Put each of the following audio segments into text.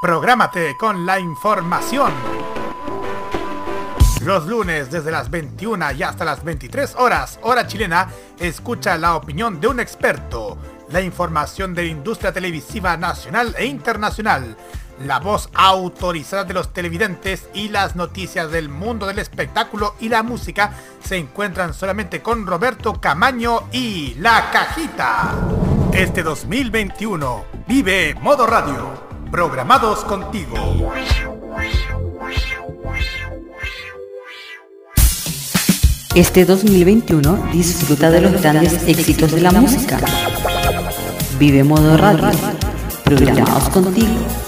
Prográmate con la información. Los lunes desde las 21 y hasta las 23 horas, hora chilena, escucha la opinión de un experto, la información de la industria televisiva nacional e internacional, la voz autorizada de los televidentes y las noticias del mundo del espectáculo y la música se encuentran solamente con Roberto Camaño y La Cajita. Este 2021 vive Modo Radio programados contigo. Este 2021 disfruta de los grandes éxitos de la música. Vive modo radio, programados contigo.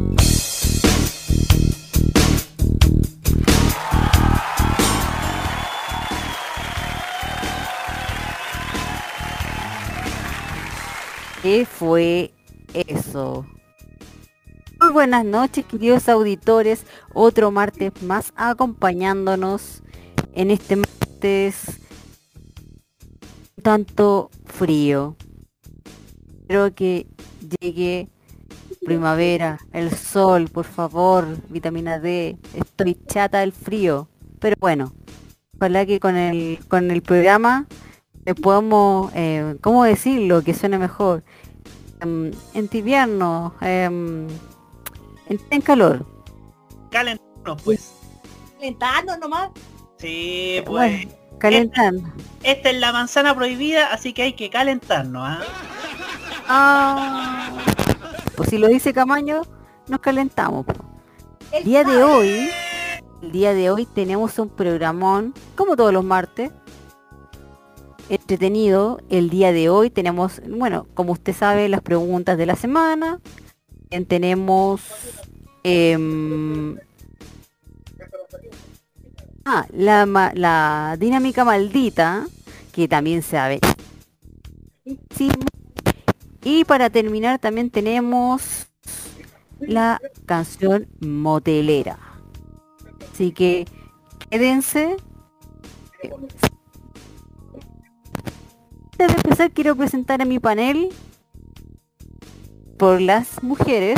¿Qué fue eso? Muy buenas noches, queridos auditores. Otro martes más acompañándonos en este martes tanto frío. Espero que llegue primavera, el sol, por favor, vitamina D. Estoy chata del frío. Pero bueno, ojalá que con el, con el programa le podemos, eh, ¿cómo decirlo? Que suene mejor. Um, en invierno, em, en, calor. Calentando, pues. Calentando nomás. Sí, pues. calentando. Esta, es la manzana prohibida, así que hay que calentarnos, ¿ah? ah. Pues si lo dice Camaño, nos calentamos. El día de hoy, el día de hoy tenemos un programón, como todos los martes, entretenido. El día de hoy tenemos, bueno, como usted sabe, las preguntas de la semana. También tenemos... Em, ah, la, la dinámica maldita, que también sabe. Y para terminar también tenemos la canción motelera. Así que quédense de empezar quiero presentar a mi panel por las mujeres.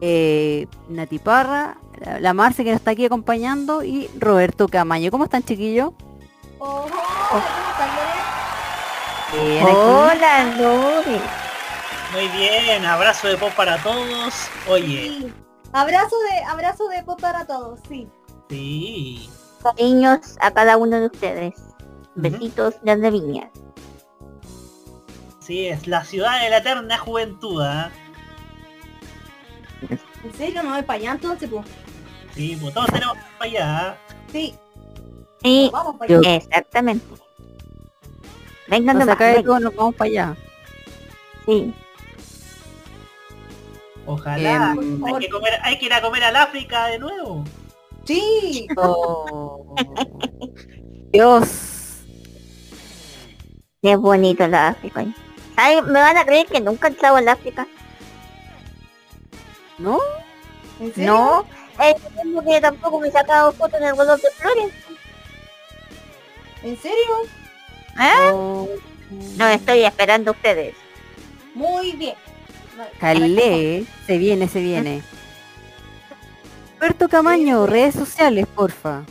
Eh, Nati Parra, la, Marce que nos está aquí acompañando y Roberto Camaño. ¿Cómo están chiquillos? Hola, Lore. Muy bien, abrazo de pop para todos. Oye. Abrazo de abrazo de pop para todos, sí. Sí. Cariños a cada uno de ustedes. Besitos de viñas. Sí, es la ciudad de la eterna juventud, ¿ah? ¿En serio? ¿No voy para allá entonces, pues? Sí, pues todos tenemos que ir para allá. ¿ah? Sí. Sí, vamos para allá. exactamente. Vengan de acá de nos vamos para allá. Sí. Ojalá. Hay, que comer, hay que ir a comer al África de nuevo. Sí. Oh. Dios. Qué bonito la África. Ay, me van a creer que nunca he entrado al África. ¿No? ¿En serio? No, es mismo que tampoco me he sacado fotos en el de Flores. ¿En serio? ¿Eh? No estoy esperando a ustedes. Muy bien. Calé, se viene, se viene. Roberto Camaño, redes sociales, porfa.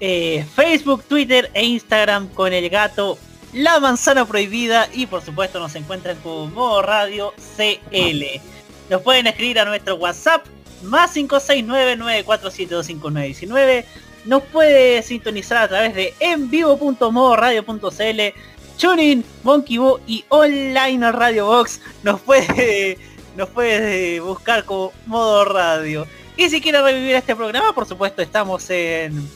Eh, Facebook, Twitter e Instagram con el gato la Manzana Prohibida y por supuesto nos encuentran con Modo Radio CL. Nos pueden escribir a nuestro WhatsApp más 569-94725919. Nos puede sintonizar a través de envivo.modoradio.cl, Tuning, Monkey Boo y Online Radio Box. Nos puede, nos puede buscar como Modo Radio. Y si quiere revivir este programa, por supuesto, estamos en,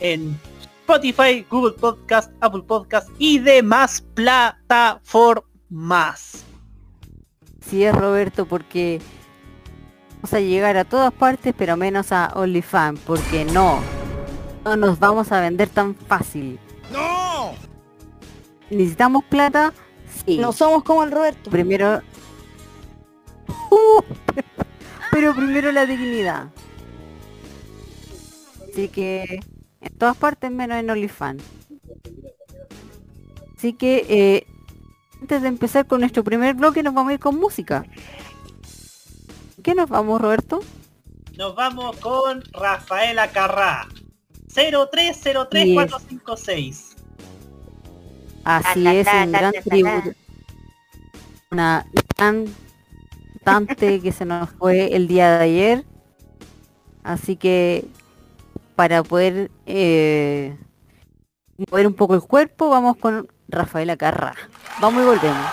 en Spotify, Google Podcast, Apple Podcast y demás plataformas. Sí es Roberto, porque vamos a llegar a todas partes, pero menos a OnlyFans, porque no, no nos vamos a vender tan fácil. ¡No! ¿Necesitamos plata? Sí. No somos como el Roberto. Primero... Uh, pero primero la dignidad. Así que en todas partes menos en OnlyFans. Así que eh, antes de empezar con nuestro primer bloque nos vamos a ir con música. ¿Qué nos vamos, Roberto? Nos vamos con Rafaela Carrá. 0303456. Así es, un gran tributo. Una gran cantante que se nos fue el día de ayer. Así que para poder eh, mover un poco el cuerpo, vamos con Rafaela Carra. Vamos y volvemos.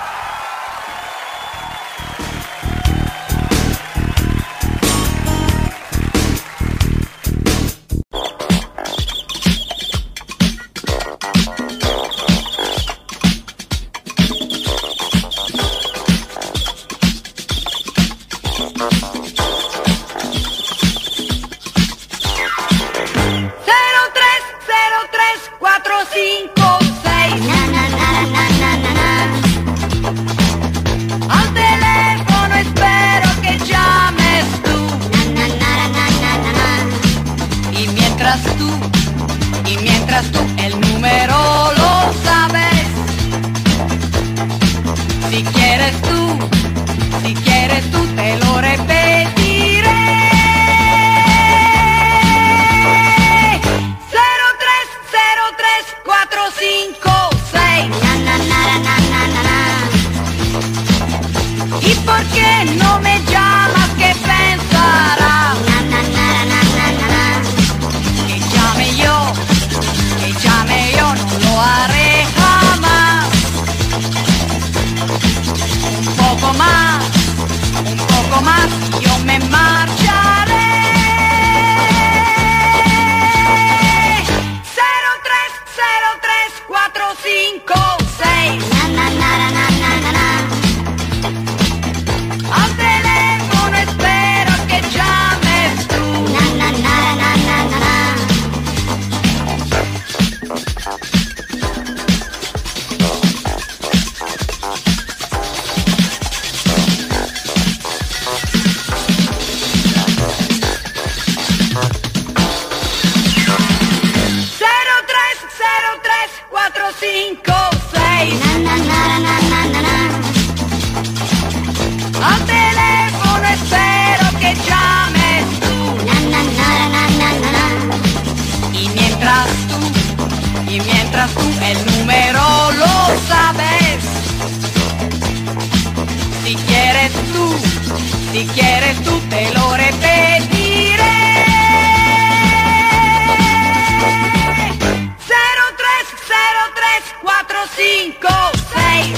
Cinco seis.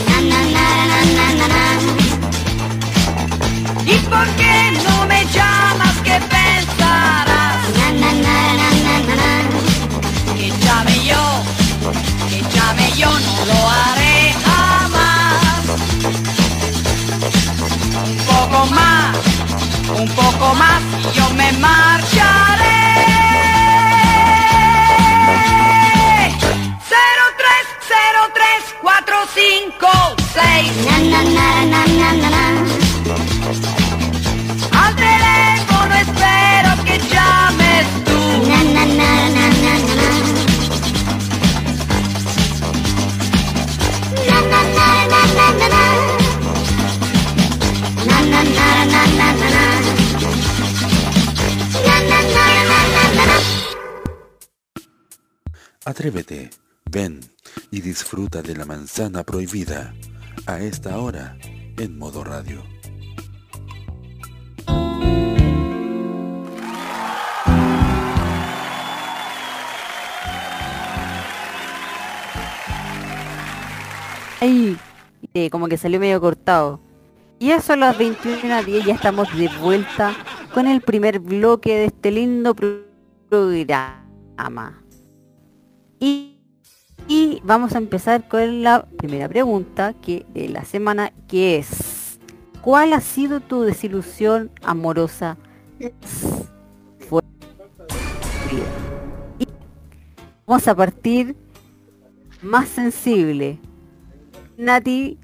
¿Y por qué no me llamas? ¿Qué pensarás? Que llame yo, que llame yo, no lo haré jamás. Un poco más, un poco más y yo me marcharé. Disfruta de la manzana prohibida a esta hora en modo radio. Ay, eh, como que salió medio cortado. Y eso a las 21.10 ya estamos de vuelta con el primer bloque de este lindo pro- programa. Y, y vamos a empezar con la primera pregunta que de la semana, que es ¿cuál ha sido tu desilusión amorosa? Fue y vamos a partir más sensible. Nati,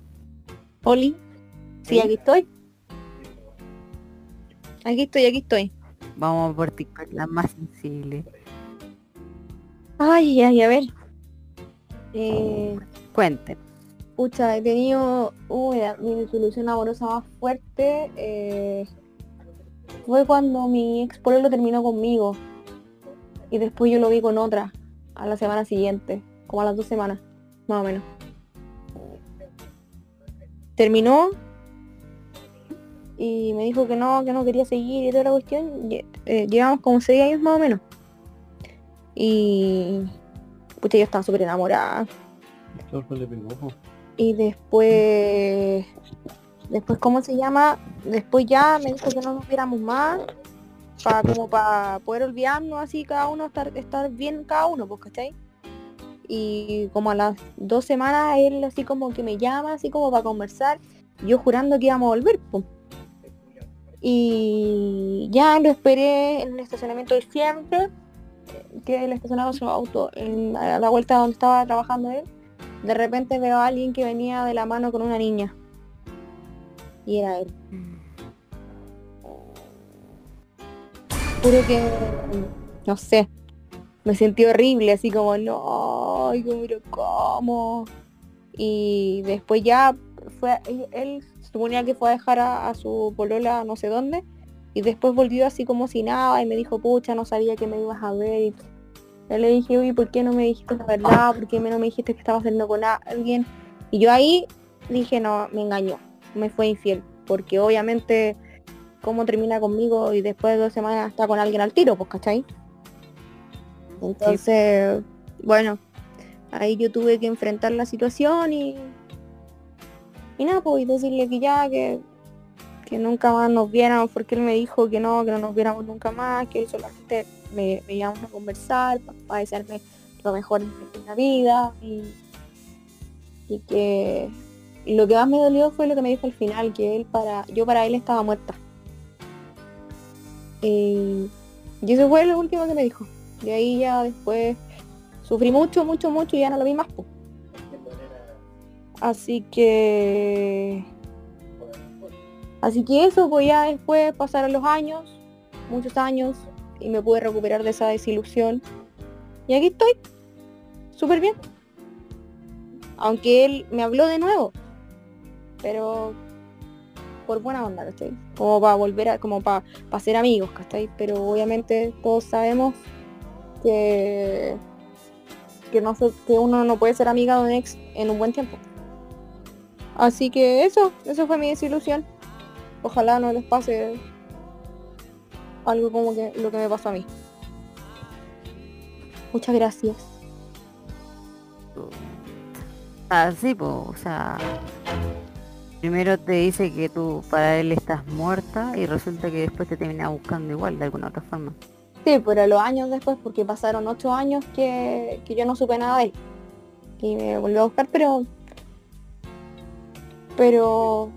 Oli, sí, Sí. aquí estoy. Aquí estoy, aquí estoy. vamos a partir con la más sensible. Ay, ay, a ver. Eh, Cuenten. pucha, he tenido mi disolución amorosa más fuerte. eh, fue cuando mi ex lo terminó conmigo. Y después yo lo vi con otra a la semana siguiente, como a las dos semanas, más o menos. Terminó y me dijo que no, que no quería seguir y toda la cuestión. Eh, llevamos como seis años más o menos. Y pucha, yo estaba súper enamorada. Y después, después, ¿cómo se llama? Después ya me dijo que no nos viéramos más, para como para poder olvidarnos así cada uno, estar, estar bien cada uno, pues, ¿cachai? Y como a las dos semanas él así como que me llama, así como para conversar, yo jurando que íbamos a volver, pues. Y ya lo esperé en el estacionamiento de siempre, que él estacionaba su auto en, a la vuelta donde estaba trabajando él de repente veo a alguien que venía de la mano con una niña. Y era él. Juro que, no sé, me sentí horrible, así como, no, como, pero ¿cómo? Y después ya fue, él, él suponía que fue a dejar a, a su polola no sé dónde, y después volvió así como si nada, y me dijo, pucha, no sabía que me ibas a ver, y yo le dije, uy, ¿por qué no me dijiste la verdad? ¿Por qué no me dijiste que estaba saliendo con alguien? Y yo ahí dije, no, me engañó, me fue infiel, porque obviamente cómo termina conmigo y después de dos semanas está con alguien al tiro, pues, ¿cachai? Entonces, bueno, ahí yo tuve que enfrentar la situación y, y nada, pues y decirle que ya, que, que nunca más nos viéramos, porque él me dijo que no, que no nos viéramos nunca más, que él solamente me, me a conversar para desearme lo mejor en la vida y, y que lo que más me dolió fue lo que me dijo al final, que él para, yo para él estaba muerta. Y, y eso fue lo último que me dijo. De ahí ya después sufrí mucho, mucho, mucho y ya no lo vi más. Así que... Así que eso, pues ya después pasaron los años, muchos años, y me pude recuperar de esa desilusión. Y aquí estoy, súper bien. Aunque él me habló de nuevo, pero por buena onda, ¿cachai? Como para volver a, como para ser amigos, ¿cachai? Pero obviamente todos sabemos que, que, uno no puede ser amiga de un ex en un buen tiempo. Así que eso, eso fue mi desilusión. Ojalá no les pase algo como que lo que me pasó a mí. Muchas gracias. Así, pues, o sea, primero te dice que tú para él estás muerta y resulta que después te termina buscando igual de alguna otra forma. Sí, pero los años después, porque pasaron ocho años que, que yo no supe nada de él. Y me volvió a buscar, pero pero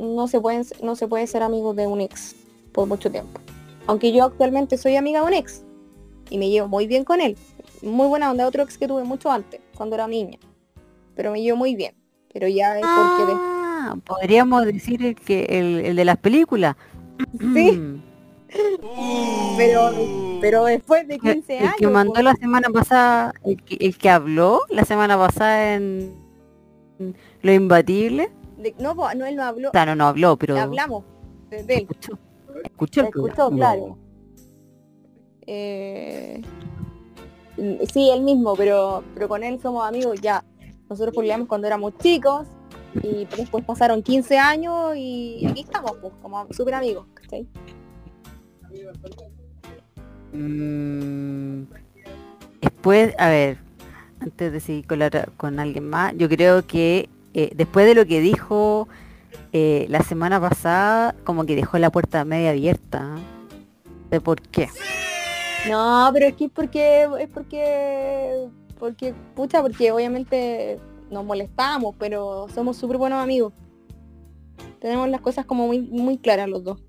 no se pueden no se puede ser amigo de un ex por mucho tiempo. Aunque yo actualmente soy amiga de un ex y me llevo muy bien con él. Muy buena onda, otro ex que tuve mucho antes, cuando era niña. Pero me llevo muy bien. Pero ya es porque de- Ah, podríamos decir el que el, el de las películas. Sí. Mm. pero, pero después de El, 15 el años. que mandó pues, la semana pasada, el que, el que habló la semana pasada en Lo Imbatible. De- no, no, él no habló. No, no habló, pero Hablamos de, de él. escuchó. Escuchó el Escuchó, claro. Eh, sí, él mismo, pero, pero con él somos amigos ya. Nosotros peleamos cuando éramos chicos y después pasaron 15 años y aquí estamos, pues, como súper amigos, ¿cachai? Mm, Después, a ver, antes de seguir con, la con alguien más, yo creo que eh, después de lo que dijo eh, la semana pasada, como que dejó la puerta media abierta. ¿De por qué? No, pero es que es porque es porque Porque, pucha, porque obviamente nos molestamos, pero somos súper buenos amigos. Tenemos las cosas como muy, muy claras los dos.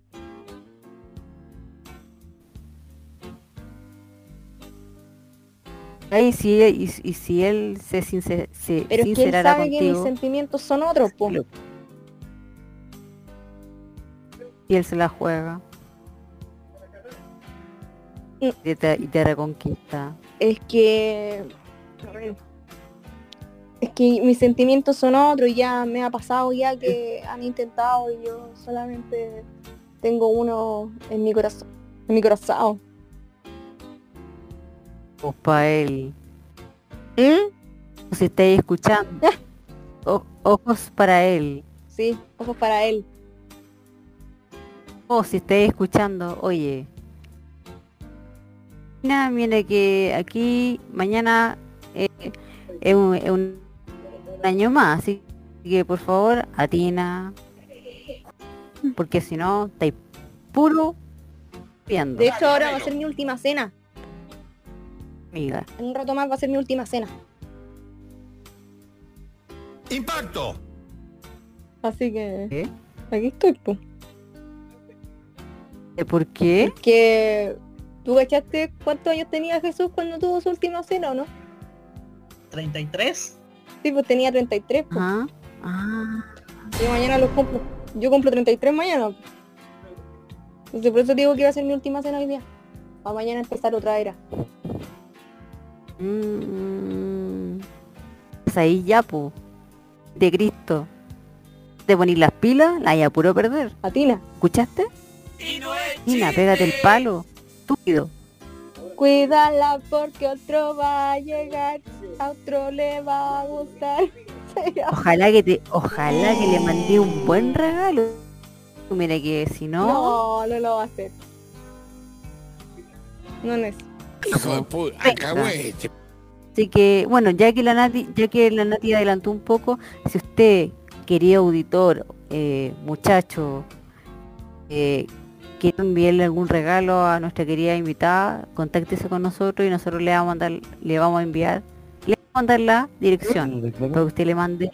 Ay, si, y, y si él se, sincer, se Pero es que él sabe que mis sentimientos son otros, po. Lo- y él se la juega Mm. y te, y te reconquista. Es que... Es que mis sentimientos son otros y ya me ha pasado ya que han intentado y yo solamente tengo uno en mi corazón. En mi corazón. Pues para él. ¿Mm? Si estáis escuchando, o- ojos para él. Sí, ojos para él. O si estáis escuchando, oye. Mira, mire que aquí mañana eh, es un, es un año más, así que por favor atina. Porque si no, estáis puro viendo, De hecho ahora va a ser mi última cena. Amiga. En un rato más va a ser mi última cena. ¡Impacto! Así que ¿Qué? aquí estoy, pues. ¿Eh, ¿Por qué? Que tú cachaste cuántos años tenía Jesús cuando tuvo su última cena, ¿o no? 33. Sí, pues tenía 33, pues. Ah, ah, Y mañana los cumplo. Yo cumplo 33 mañana. Entonces por eso digo que iba a ser mi última cena hoy día. Para mañana empezar otra era. Mm, pues ahí ya, po. De Cristo. Te ponís las pilas, la hay a puro perder. Atina. ¿Escuchaste? Mira, pégate el palo. Estúpido. Cuídala porque otro va a llegar. A otro le va a gustar. Ojalá que te, ojalá que le mandé un buen regalo. Mira que si no, No, no lo va a hacer. No es. Hijo de puta. Así que bueno, ya que la Nati, ya que la Nati adelantó un poco, si usted, querido auditor, eh, muchacho, eh, quiere enviarle algún regalo a nuestra querida invitada, contáctese con nosotros y nosotros le vamos a mandar, le vamos a enviar, le vamos a mandar la dirección para que usted le mande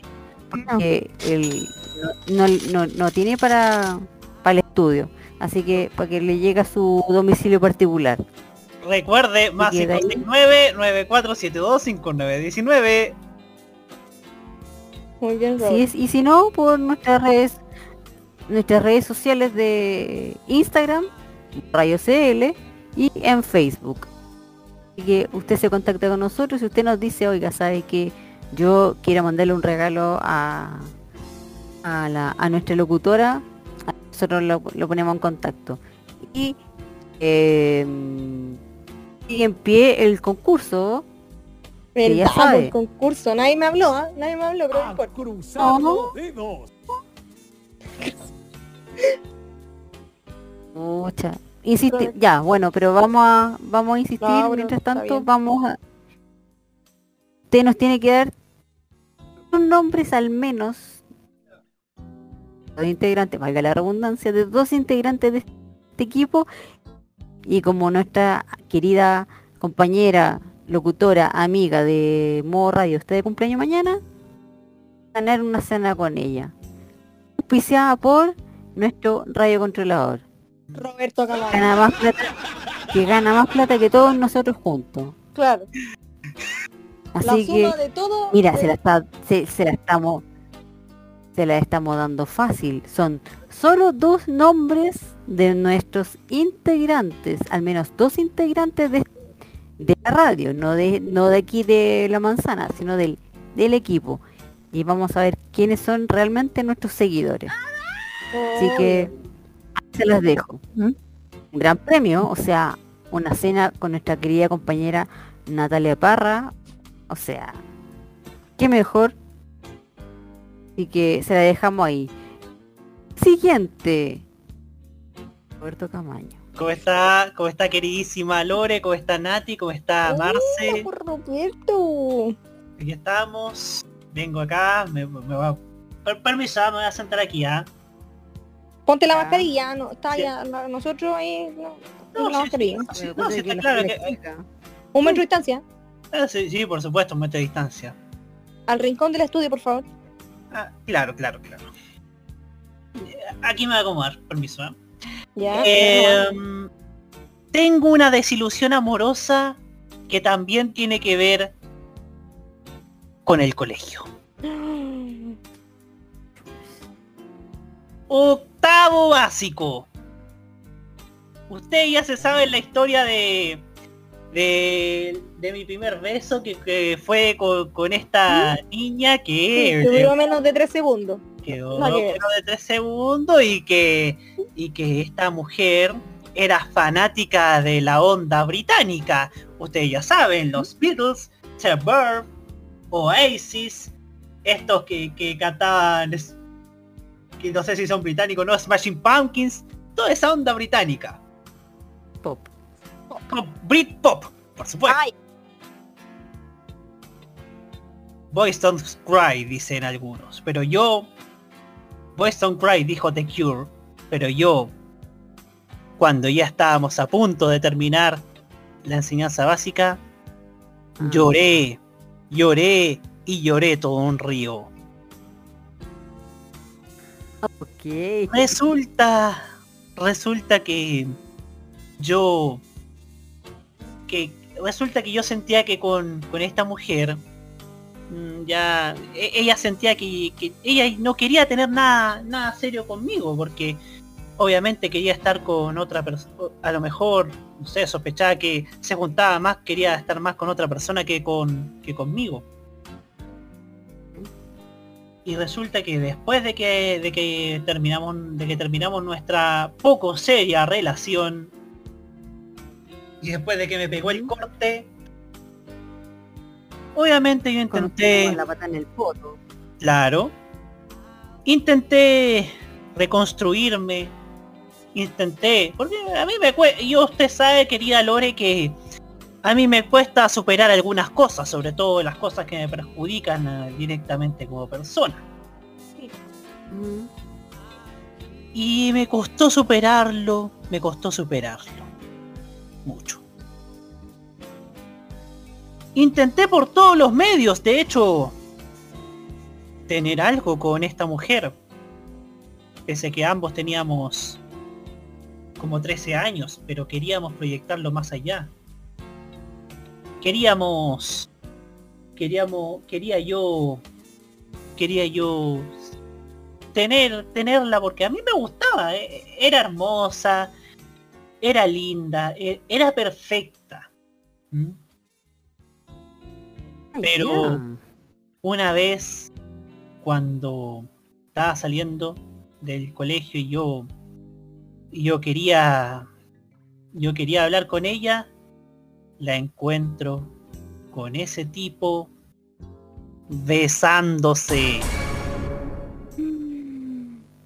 porque él no, no, no, no tiene para, para el estudio. Así que para que le llegue a su domicilio particular. Recuerde, más queda ahí. 569 9472 5919 Muy bien, Robert. es, y si no, por nuestras redes, nuestras redes sociales de Instagram, Radio CL y en Facebook. Así que usted se contacta con nosotros y usted nos dice, oiga, sabe que yo quiero mandarle un regalo a, a, la, a nuestra locutora, nosotros lo, lo ponemos en contacto. Y eh, sigue en pie el concurso. que ya Verdad, sabe. por concurso. Nadie me habló, ¿ah? Nadie me habló, pero no importa. No. Pucha. Insiste, ya, bueno, pero vamos a vamos a insistir, No, mientras tanto vamos a usted nos tiene que dar dos nombres al menos dos integrantes, valga la redundancia, de dos integrantes de este equipo y como nuestra querida compañera, locutora, amiga de Modo Radio está de cumpleaños mañana, ganar una cena con ella. Auspiciada por nuestro radiocontrolador. Roberto Camargo. Gana más plata, que gana más plata que todos nosotros juntos. Claro. La Así que, suma de todo. mira, de- se la está, se, se la estamos, se la estamos dando fácil. Son solo dos nombres de nuestros integrantes, al menos dos integrantes de, de la radio, no de, no de aquí de la manzana, sino del, del equipo. Y vamos a ver quiénes son realmente nuestros seguidores. Así que ahí se las dejo. ¿m? Un gran premio, o sea, una cena con nuestra querida compañera Natalia Parra. O sea, qué mejor. Así que se la dejamos ahí. Siguiente. Roberto Camaño. ¿Cómo está? ¿Cómo está queridísima Lore? ¿Cómo está Nati? ¿Cómo está Hola, Marce? por Roberto. Aquí estamos. Vengo acá. Me, me va... Per- permiso, me voy a sentar aquí, ¿ah? Ponte la Ah. mascarilla, no, está Sí. ya, la- nosotros ahí, no, No, la sí, mascarilla. sí, no, sí, está claro que... Un metro de distancia. Ah, sí, sí, por supuesto, un metro de distancia. Al rincón del estudio, por favor. Ah, claro, claro, claro. Eh, Aquí me voy a acomodar, permiso. ¿eh? Em, tengo una desilusión amorosa que también tiene que ver con el colegio. Octavo básico. Usted ya se sabe la historia de de, de mi primer beso que, que fue con, con esta niña Sí, que duró menos de tres segundos. que duró menos de tres segundos y que y que esta mujer era fanática de la onda británica. Ustedes ya saben, los Beatles, The Verb, Oasis, estos que, que cantaban, que no sé si son británicos, no, Smashing Pumpkins, toda esa onda británica. Pop. Pop, Britpop, por supuesto. Ay, Boys Don't Cry, dicen algunos. Pero yo... Boys Don't Cry, dijo The Cure. Pero yo... Cuando ya estábamos a punto de terminar la enseñanza básica, Ah. lloré, lloré y lloré todo un río. Ok. Resulta... Resulta que... Yo... Que resulta que yo sentía que con, con esta mujer mm, ya e- ella sentía que, que ella no quería tener nada nada serio conmigo porque obviamente quería estar con otra persona a lo mejor no sé sospechaba que se juntaba más quería estar más con otra persona que con que conmigo y resulta que después de que de que terminamos de que terminamos nuestra poco seria relación y después de que me pegó el corte obviamente yo intenté la pata en el poto. Claro. Intenté reconstruirme. Intenté. Porque a mí me cuesta. Yo usted sabe, querida Lore, que a mí me cuesta superar algunas cosas, sobre todo las cosas que me perjudican eh, directamente como persona. Mm. Y me costó superarlo. Me costó superarlo. Mucho. Intenté por todos los medios, de hecho, tener algo con esta mujer. Pese que ambos teníamos como 13 años, pero queríamos proyectarlo más allá. Queríamos... Queríamos... Quería yo... Quería yo tener tenerla porque a mí me gustaba eh, era hermosa era linda e- era perfecta ¿Mm? Pero- una vez cuando estaba saliendo del colegio y yo yo quería yo quería hablar con ella la encuentro con ese tipo besándose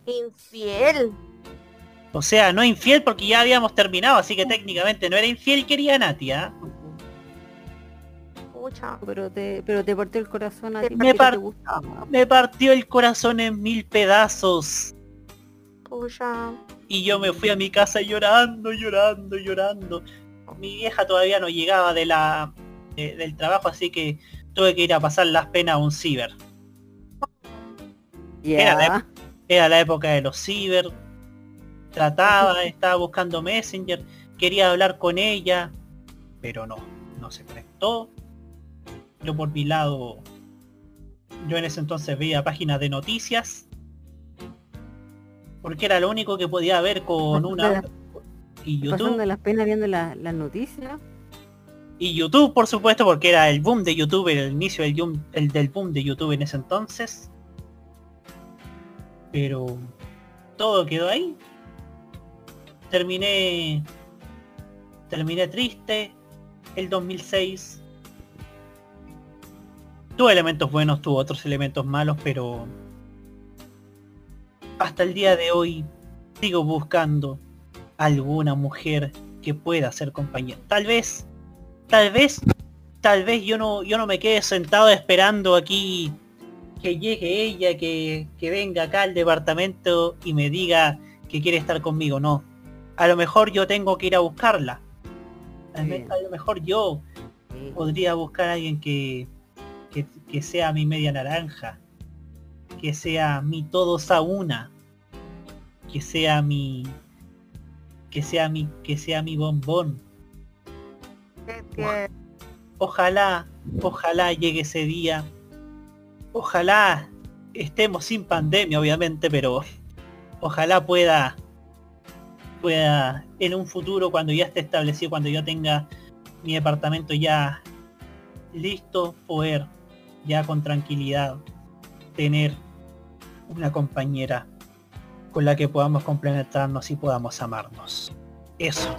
infiel. o sea no infiel porque ya habíamos terminado así que técnicamente no era infiel quería Nati ¿ah? Pucha. Pero te, pero te partió el corazón a ti Me par- te me partió el corazón en mil pedazos Pucha. Y yo me fui a mi casa llorando, llorando, llorando. Mi vieja todavía no llegaba de la de- del trabajo, así que tuve que ir a pasar las penas a un ciber. Era la. Era la época de los ciber. Trataba, estaba buscando Messenger, quería hablar con ella, pero no, no se conectó. Yo por mi lado, yo en ese entonces veía páginas de noticias, porque era lo único que podía ver con una y YouTube. Pasando las penas viendo la- las noticias. Y YouTube, por supuesto, porque era el boom de YouTube, el inicio del, boom- el del boom de YouTube en ese entonces. Pero todo quedó ahí. Terminé terminé triste el 2006. Tuvo elementos buenos, tuvo otros elementos malos, pero hasta el día de hoy sigo buscando alguna mujer que pueda ser compañera. Tal vez, tal vez, tal vez yo no, yo no me quede sentado esperando aquí que llegue ella, que, que venga acá al departamento y me diga que quiere estar conmigo. No. A lo mejor yo tengo que ir a buscarla. A, lo mejor yo Sí. podría buscar a alguien que, que, que sea mi media naranja, que sea mi todos a una, que sea mi que sea mi que sea mi bombón. Ojalá, ojalá llegue ese día. Ojalá estemos sin pandemia, obviamente, pero ojalá pueda pueda en un futuro cuando ya esté establecido, cuando yo tenga mi departamento ya listo, poder ya con tranquilidad tener una compañera con la que podamos complementarnos y podamos amarnos. Eso.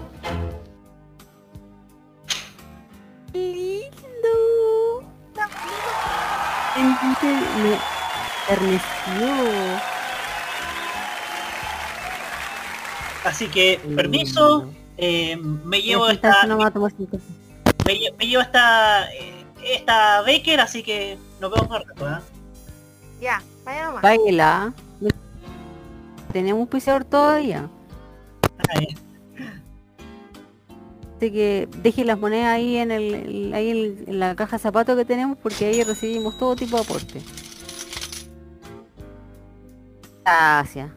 lindo. Realmente me. Así que, permiso, eh, me llevo Esta me me llevo esta, eh, esta Baker, así que nos vemos más rato, ¿ah? Ya, vaya nomás. Baila. Tenemos un pisador todavía. Así que deje las monedas ahí en el, ahí en, en la caja de zapatos que tenemos porque ahí recibimos todo tipo de aporte. Gracias.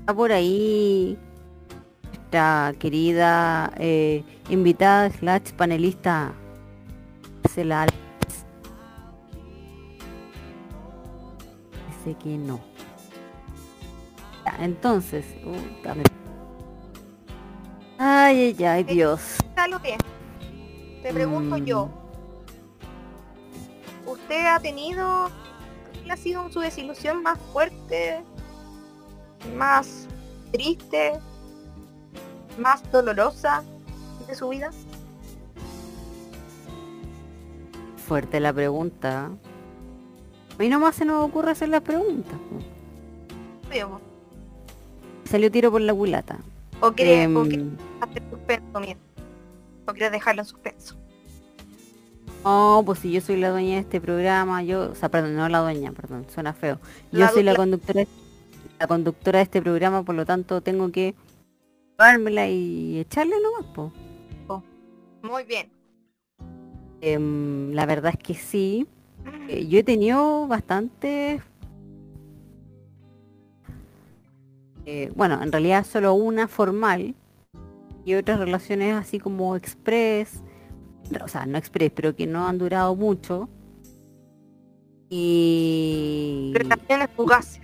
Está por ahí nuestra querida eh, invitada slash panelista Álvarez. Dice que no. Ya, entonces, uh, dame- Ay, ay, ay, Dios. Algo que te pregunto Mm. yo. ¿Usted ha tenido, cuál ha sido su desilusión más fuerte, más triste, más dolorosa de su vida? Fuerte la pregunta. A mí nomás se nos ocurre hacer las preguntas. po. Salió tiro por la culata. ¿O quieres, o Em, quieres hacer suspenso, mira? ¿O quieres dejarlo en suspenso? No, pues si yo soy la dueña de este programa, yo, o sea, perdón, no la dueña, perdón, suena feo. Yo La soy la du- conductora, la conductora de este programa, por lo tanto tengo que dármela y echarle nomás, po. Muy bien. Em, la verdad es que sí. Eh, yo he tenido bastante eh, bueno, en realidad solo una formal y otras relaciones así como express, o sea, no express, pero que no han durado mucho. Y Relaciones fugaces.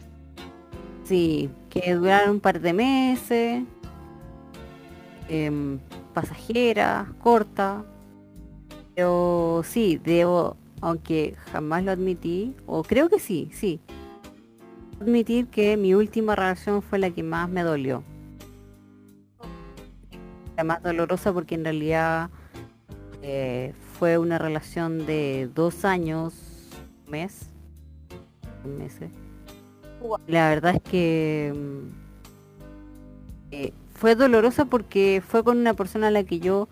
sí, que duraron un par de meses, em, pasajeras, cortas, pero sí, debo, aunque jamás lo admití, o creo que sí, sí, admitir que mi última relación fue la que más me dolió. La más dolorosa porque en realidad eh, fue una relación de dos años, mes, un eh. La verdad es que mm, eh, fue dolorosa porque fue con una persona a la que yo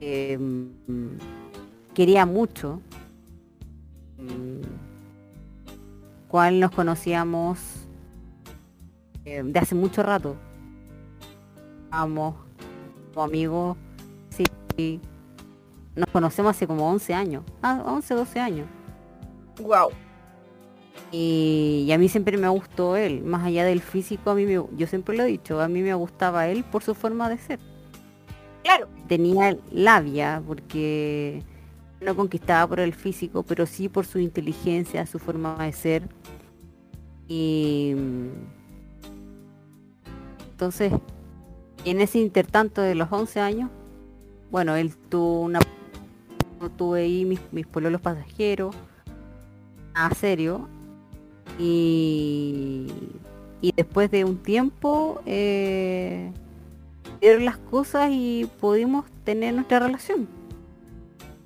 mm, quería mucho. Mm, cual nos conocíamos eh, de hace mucho rato. Vamos, como amigos, sí, sí. Nos conocemos hace como 11 años, ah, 11, 12 años. Wow. Y, y a mí siempre me gustó él, más allá del físico, a mí me, yo siempre lo he dicho, a mí me gustaba él por su forma de ser. Claro. Tenía labia porque no conquistaba por el físico, pero sí por su inteligencia, su forma de ser. Y entonces, en ese intertanto de los 11 años, bueno, él tuvo una... Tuve ahí mis, mis pololos pasajeros, a serio, y, y después de un tiempo eh, dieron las cosas y pudimos tener nuestra relación.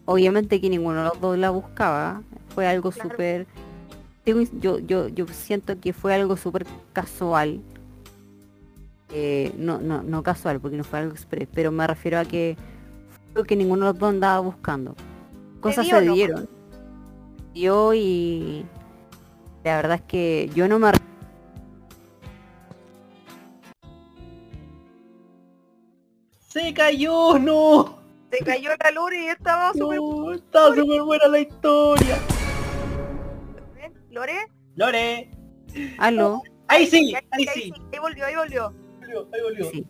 Obviamente que ninguno de los dos la buscaba, fue algo Claro. súper... Yo, yo, yo siento que fue algo súper casual. Eh, no, no, no casual, porque no fue algo express, pero me refiero a que fue algo que ninguno de los dos andaba buscando. Cosas se dieron. Dio y la verdad es que yo no me ¡Se cayó! ¡No! Se cayó la Lore y estaba súper... No, está súper buena la historia. ¿Lore? Lore. Aló. Ahí sí, Ya, ahí sí. Ahí volvió, ahí volvió. Volvió, Ahí volvió. Sí.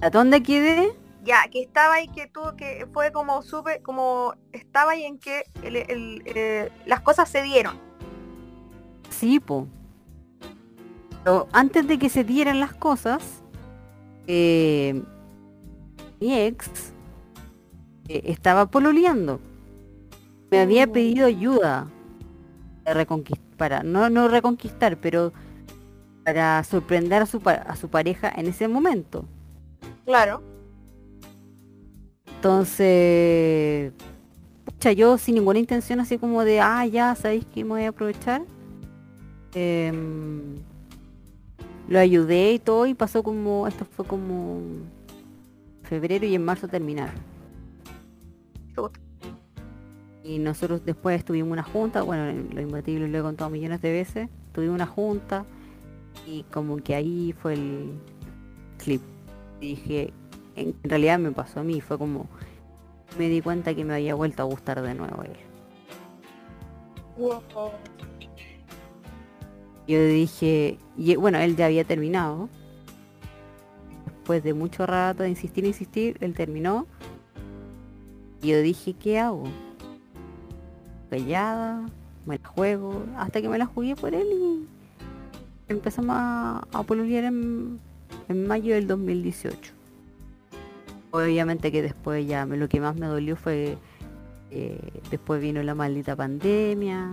¿A dónde quedé? Ya, que estaba ahí que tú, que fue como súper, como estaba ahí en que el- el- eh, las cosas se dieron. Sí, po. Pero antes de que se dieran las cosas, eh, mi ex eh, estaba pololeando. Me había pedido ayuda reconquist- para no, no reconquistar, pero para sorprender a su, pa- a su pareja en ese momento. Claro. Entonces, pucha, yo sin ninguna intención así como de, ah, ya, ¿sabéis que me voy a aprovechar? Em, lo ayudé y todo y pasó como, esto fue como febrero y en marzo terminaron. Y nosotros después tuvimos una junta, bueno, lo imbatible lo he contado millones de veces, tuvimos una junta y como que ahí fue el clip. Dije, en en realidad me pasó a mí, fue como, me di cuenta que me había vuelto a gustar de nuevo él. Yo dije, y bueno, él ya había terminado. Después de mucho rato de insistir, insistir, él terminó. Y yo dije, ¿qué hago? Callada, me la juego, hasta que me la jugué por él y empezamos a, a en, en mayo del 2018. Obviamente que después ya lo que más me dolió fue eh, después vino la maldita pandemia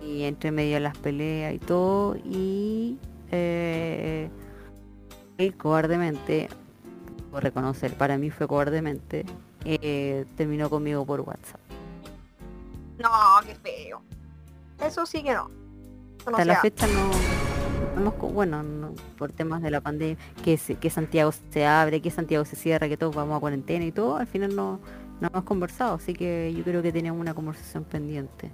y entre medio las peleas y todo y eh, cobardemente puedo reconocer para mí fue cobardemente eh, terminó conmigo por WhatsApp No, qué feo. Eso sí que no. No hasta se la fecha no hemos bueno no- por temas de la pandemia que se- que Santiago se abre que Santiago se cierra que todos vamos a cuarentena y todo al final no no hemos conversado así que yo creo que teníamos una conversación pendiente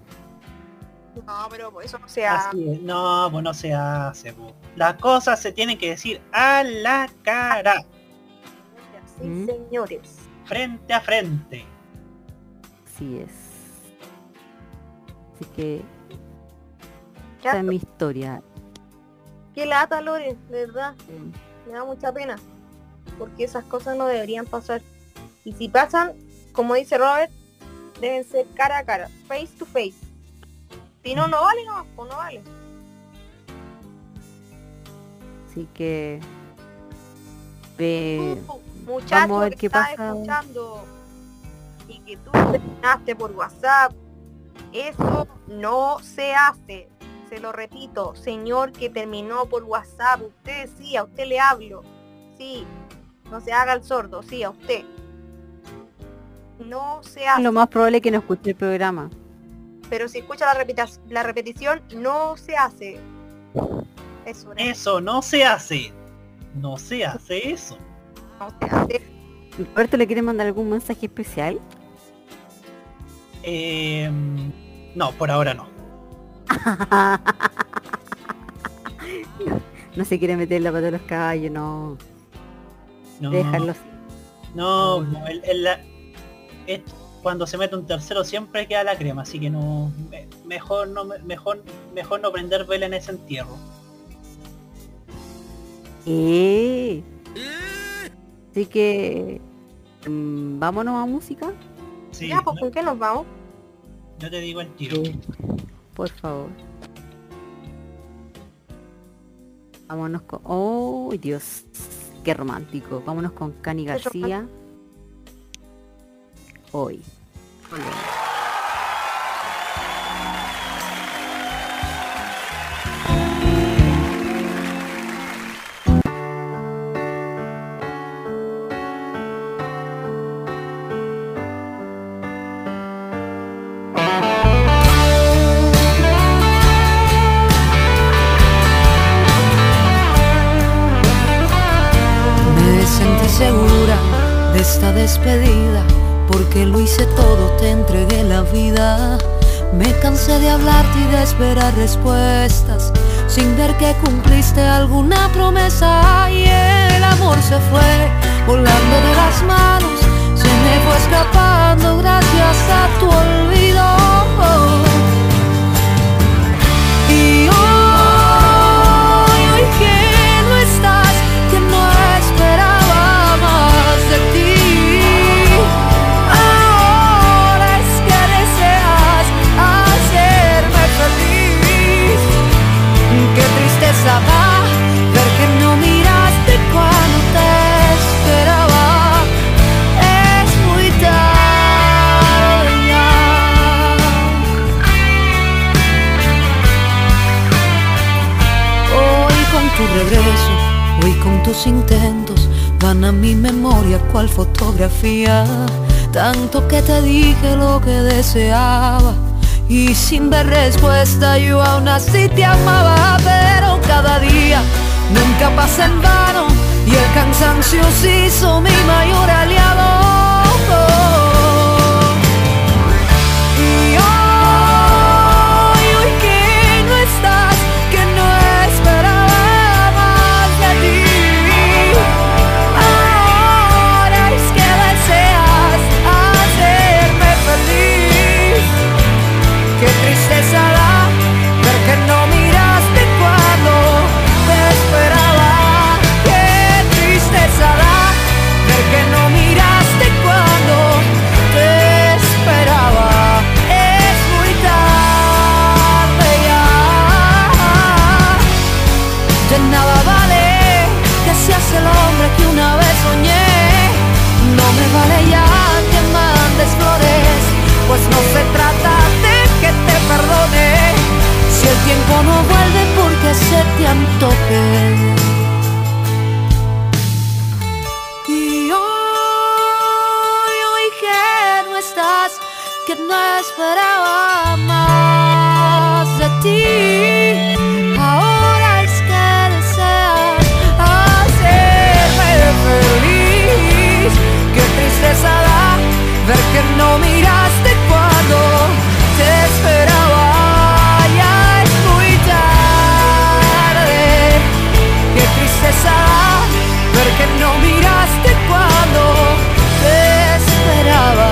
No, pero pues eso no se hace. No, pues no se hace. po. Las cosas se tienen que decir a la cara, Sí, ¿Mm? señores. Frente a frente. así es así que Qué, esa es mi historia qué lata, Lore, de verdad. Me da mucha pena. Porque esas cosas no deberían pasar. Y si pasan, como dice Robert, deben ser cara a cara, face to face. Si no, no vale, no, pues no vale. así que ve muchacho vamos a ver que qué estás pasa. escuchando y que tú terminaste por WhatsApp, eso no se hace. Se lo repito, señor que terminó por WhatsApp, usted sí, a usted le hablo. Sí, no se haga el sordo, sí, a usted. No se hace. lo más probable es que no escuche el programa Pero si escucha la repetición, no se hace. Eso, ¿no? Eso no se hace. No se hace eso. No se hace. Roberto le quiere mandar algún mensaje especial Eh, no, por ahora no. no se quiere meter la pata de los caballos no No, déjalo así. no, no, el- el- la- es- cuando se mete un tercero siempre queda la crema, así que no, me- mejor no, me- mejor, mejor no prender vela en ese entierro. Eh. Así que mm, vámonos a música, Sí, Ya, pues, ¿con qué nos vamos? yo te digo el tiro. por favor. Vámonos con. ¡Oh, Dios! ¡Qué romántico! Vámonos con Cani García. Hoy. Esperar respuestas, sin ver que cumpliste alguna promesa. Y el amor se fue volando de las manos, se me fue escapando gracias a tu olvido. Tus intentos, van a mi memoria cual fotografía. Tanto que te dije lo que deseaba. Y sin ver respuesta yo aún así te amaba, pero cada día nunca pasa en vano y el cansancio se hizo mi mayor aliado. Tiempo no vuelve porque se te antoje. Y hoy, hoy que no estás, que no esperaba más de ti. Ahora es que deseas hacerme feliz. Qué tristeza da ver que no miraste que no miraste cuando te esperaba.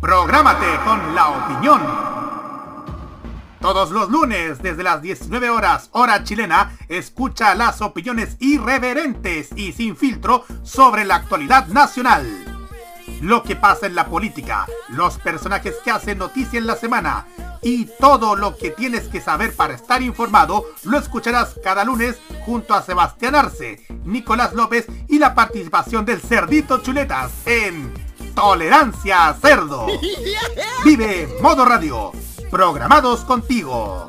Prográmate con la opinión. Todos los lunes, desde las 19 horas, hora chilena, escucha las opiniones irreverentes y sin filtro sobre la actualidad nacional. Lo que pasa en la política, los personajes que hacen noticia en la semana y todo lo que tienes que saber para estar informado, lo escucharás cada lunes junto a Sebastián Arce, Nicolás López y la participación del Cerdito Chuletas en Tolerancia Cerdo. Vive Modo Radio. Programados contigo.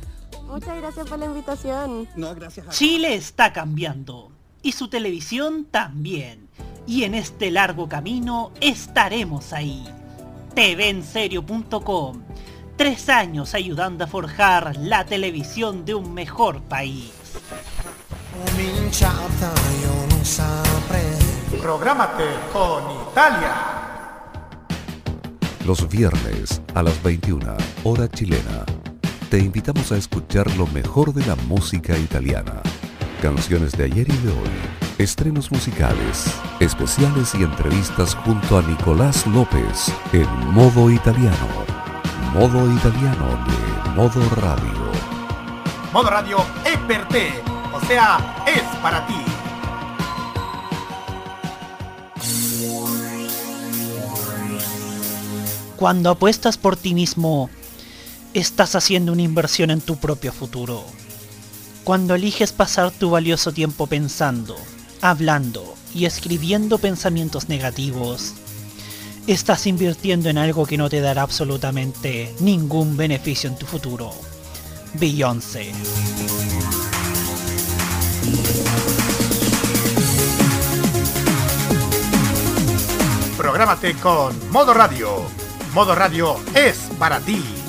Muchas gracias por la invitación. No, gracias a Chile está cambiando y su televisión también. Y en este largo camino estaremos ahí. TVenserio.com Tres años ayudando a forjar la televisión de un mejor país. Prográmate con Italia. Los viernes a las 21, hora chilena, te invitamos a escuchar lo mejor de la música italiana. Canciones de ayer y de hoy, estrenos musicales, especiales y entrevistas junto a Nicolás López en modo italiano. Modo italiano de Modo Radio. Modo Radio es per te, o sea, es para ti. Cuando apuestas por ti mismo, estás haciendo una inversión en tu propio futuro. Cuando eliges pasar tu valioso tiempo pensando, hablando y escribiendo pensamientos negativos, estás invirtiendo en algo que no te dará absolutamente ningún beneficio en tu futuro. Beyoncé. Prográmate con Modo Radio. Modo Radio es para ti.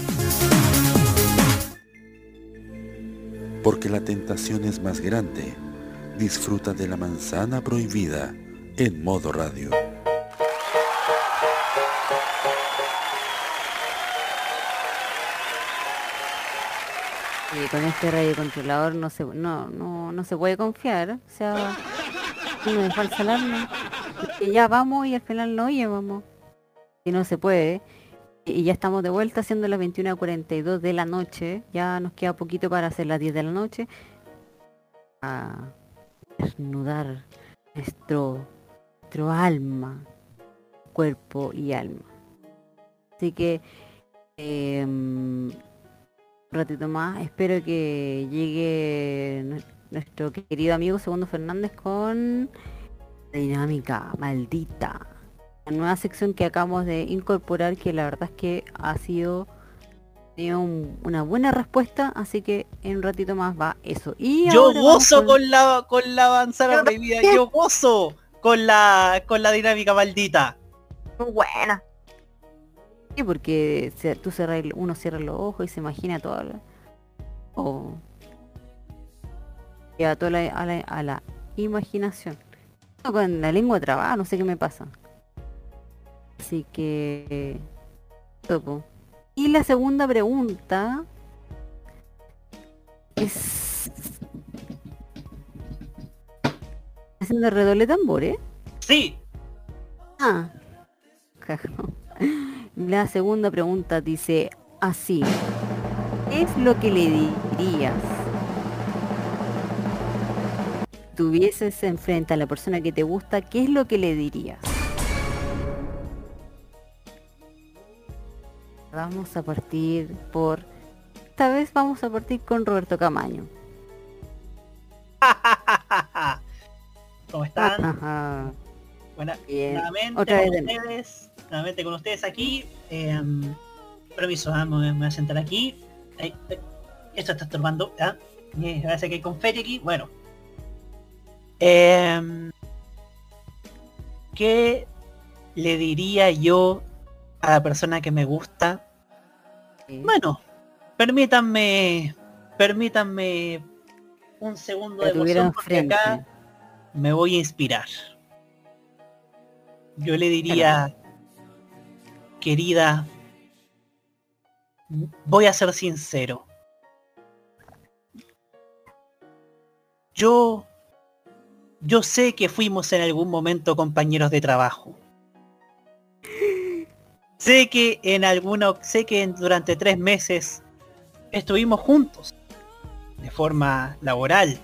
Porque la tentación es más grande. Disfruta de la manzana prohibida en modo radio. Y con este radiocontrolador no se, no, no, no se puede confiar. O sea, uno de falsa alarma. Que ya vamos y al final no oye, vamos. Y no se puede. Y ya estamos de vuelta haciendo las 21.42 de la noche. Ya nos queda poquito para hacer las 10 de la noche. A desnudar nuestro, nuestro alma, cuerpo y alma. Así que em, un ratito más. Espero que llegue nue- nuestro querido amigo Segundo Fernández con Dinámica Maldita. La nueva sección que acabamos de incorporar que la verdad es que ha sido tenido un- una buena respuesta, así que en un ratito más va eso. Y Yo gozo con- con la con la avanzada prohibida, yo gozo con la con la dinámica maldita. buena. Sí, porque se- tú cerras el- uno cierra los ojos y se imagina todo. lo- O lleva toda la- a, la, a la imaginación. Con la lengua trabada, no sé qué me pasa. Así que topo. Y la segunda pregunta es haciendo redoble de tambor, ¿eh? Sí. Ah. La segunda pregunta dice así. ¿Qué es lo que le dirías? Si Tuvieses enfrente a la persona que te gusta, ¿qué es lo que le dirías? Vamos a partir por... Esta vez vamos a partir con Roberto Camaño. ¿Cómo están? Bien. nuevamente Otra vez con de- ustedes, nuevamente con ustedes aquí. Eh, permiso, ah, me, me voy a sentar aquí. Esto está estorbando. ¿ah? Eh, Parece que hay confeti aquí. Bueno. Em, ¿Qué le diría yo a la persona que me gusta? Bueno, permítanme, permítanme un segundo de emoción porque acá me voy a inspirar. Yo le diría, querida, voy a ser sincero. Yo, yo sé que fuimos en algún momento compañeros de trabajo. Sé que en alguna, sé que durante tres meses estuvimos juntos de forma laboral.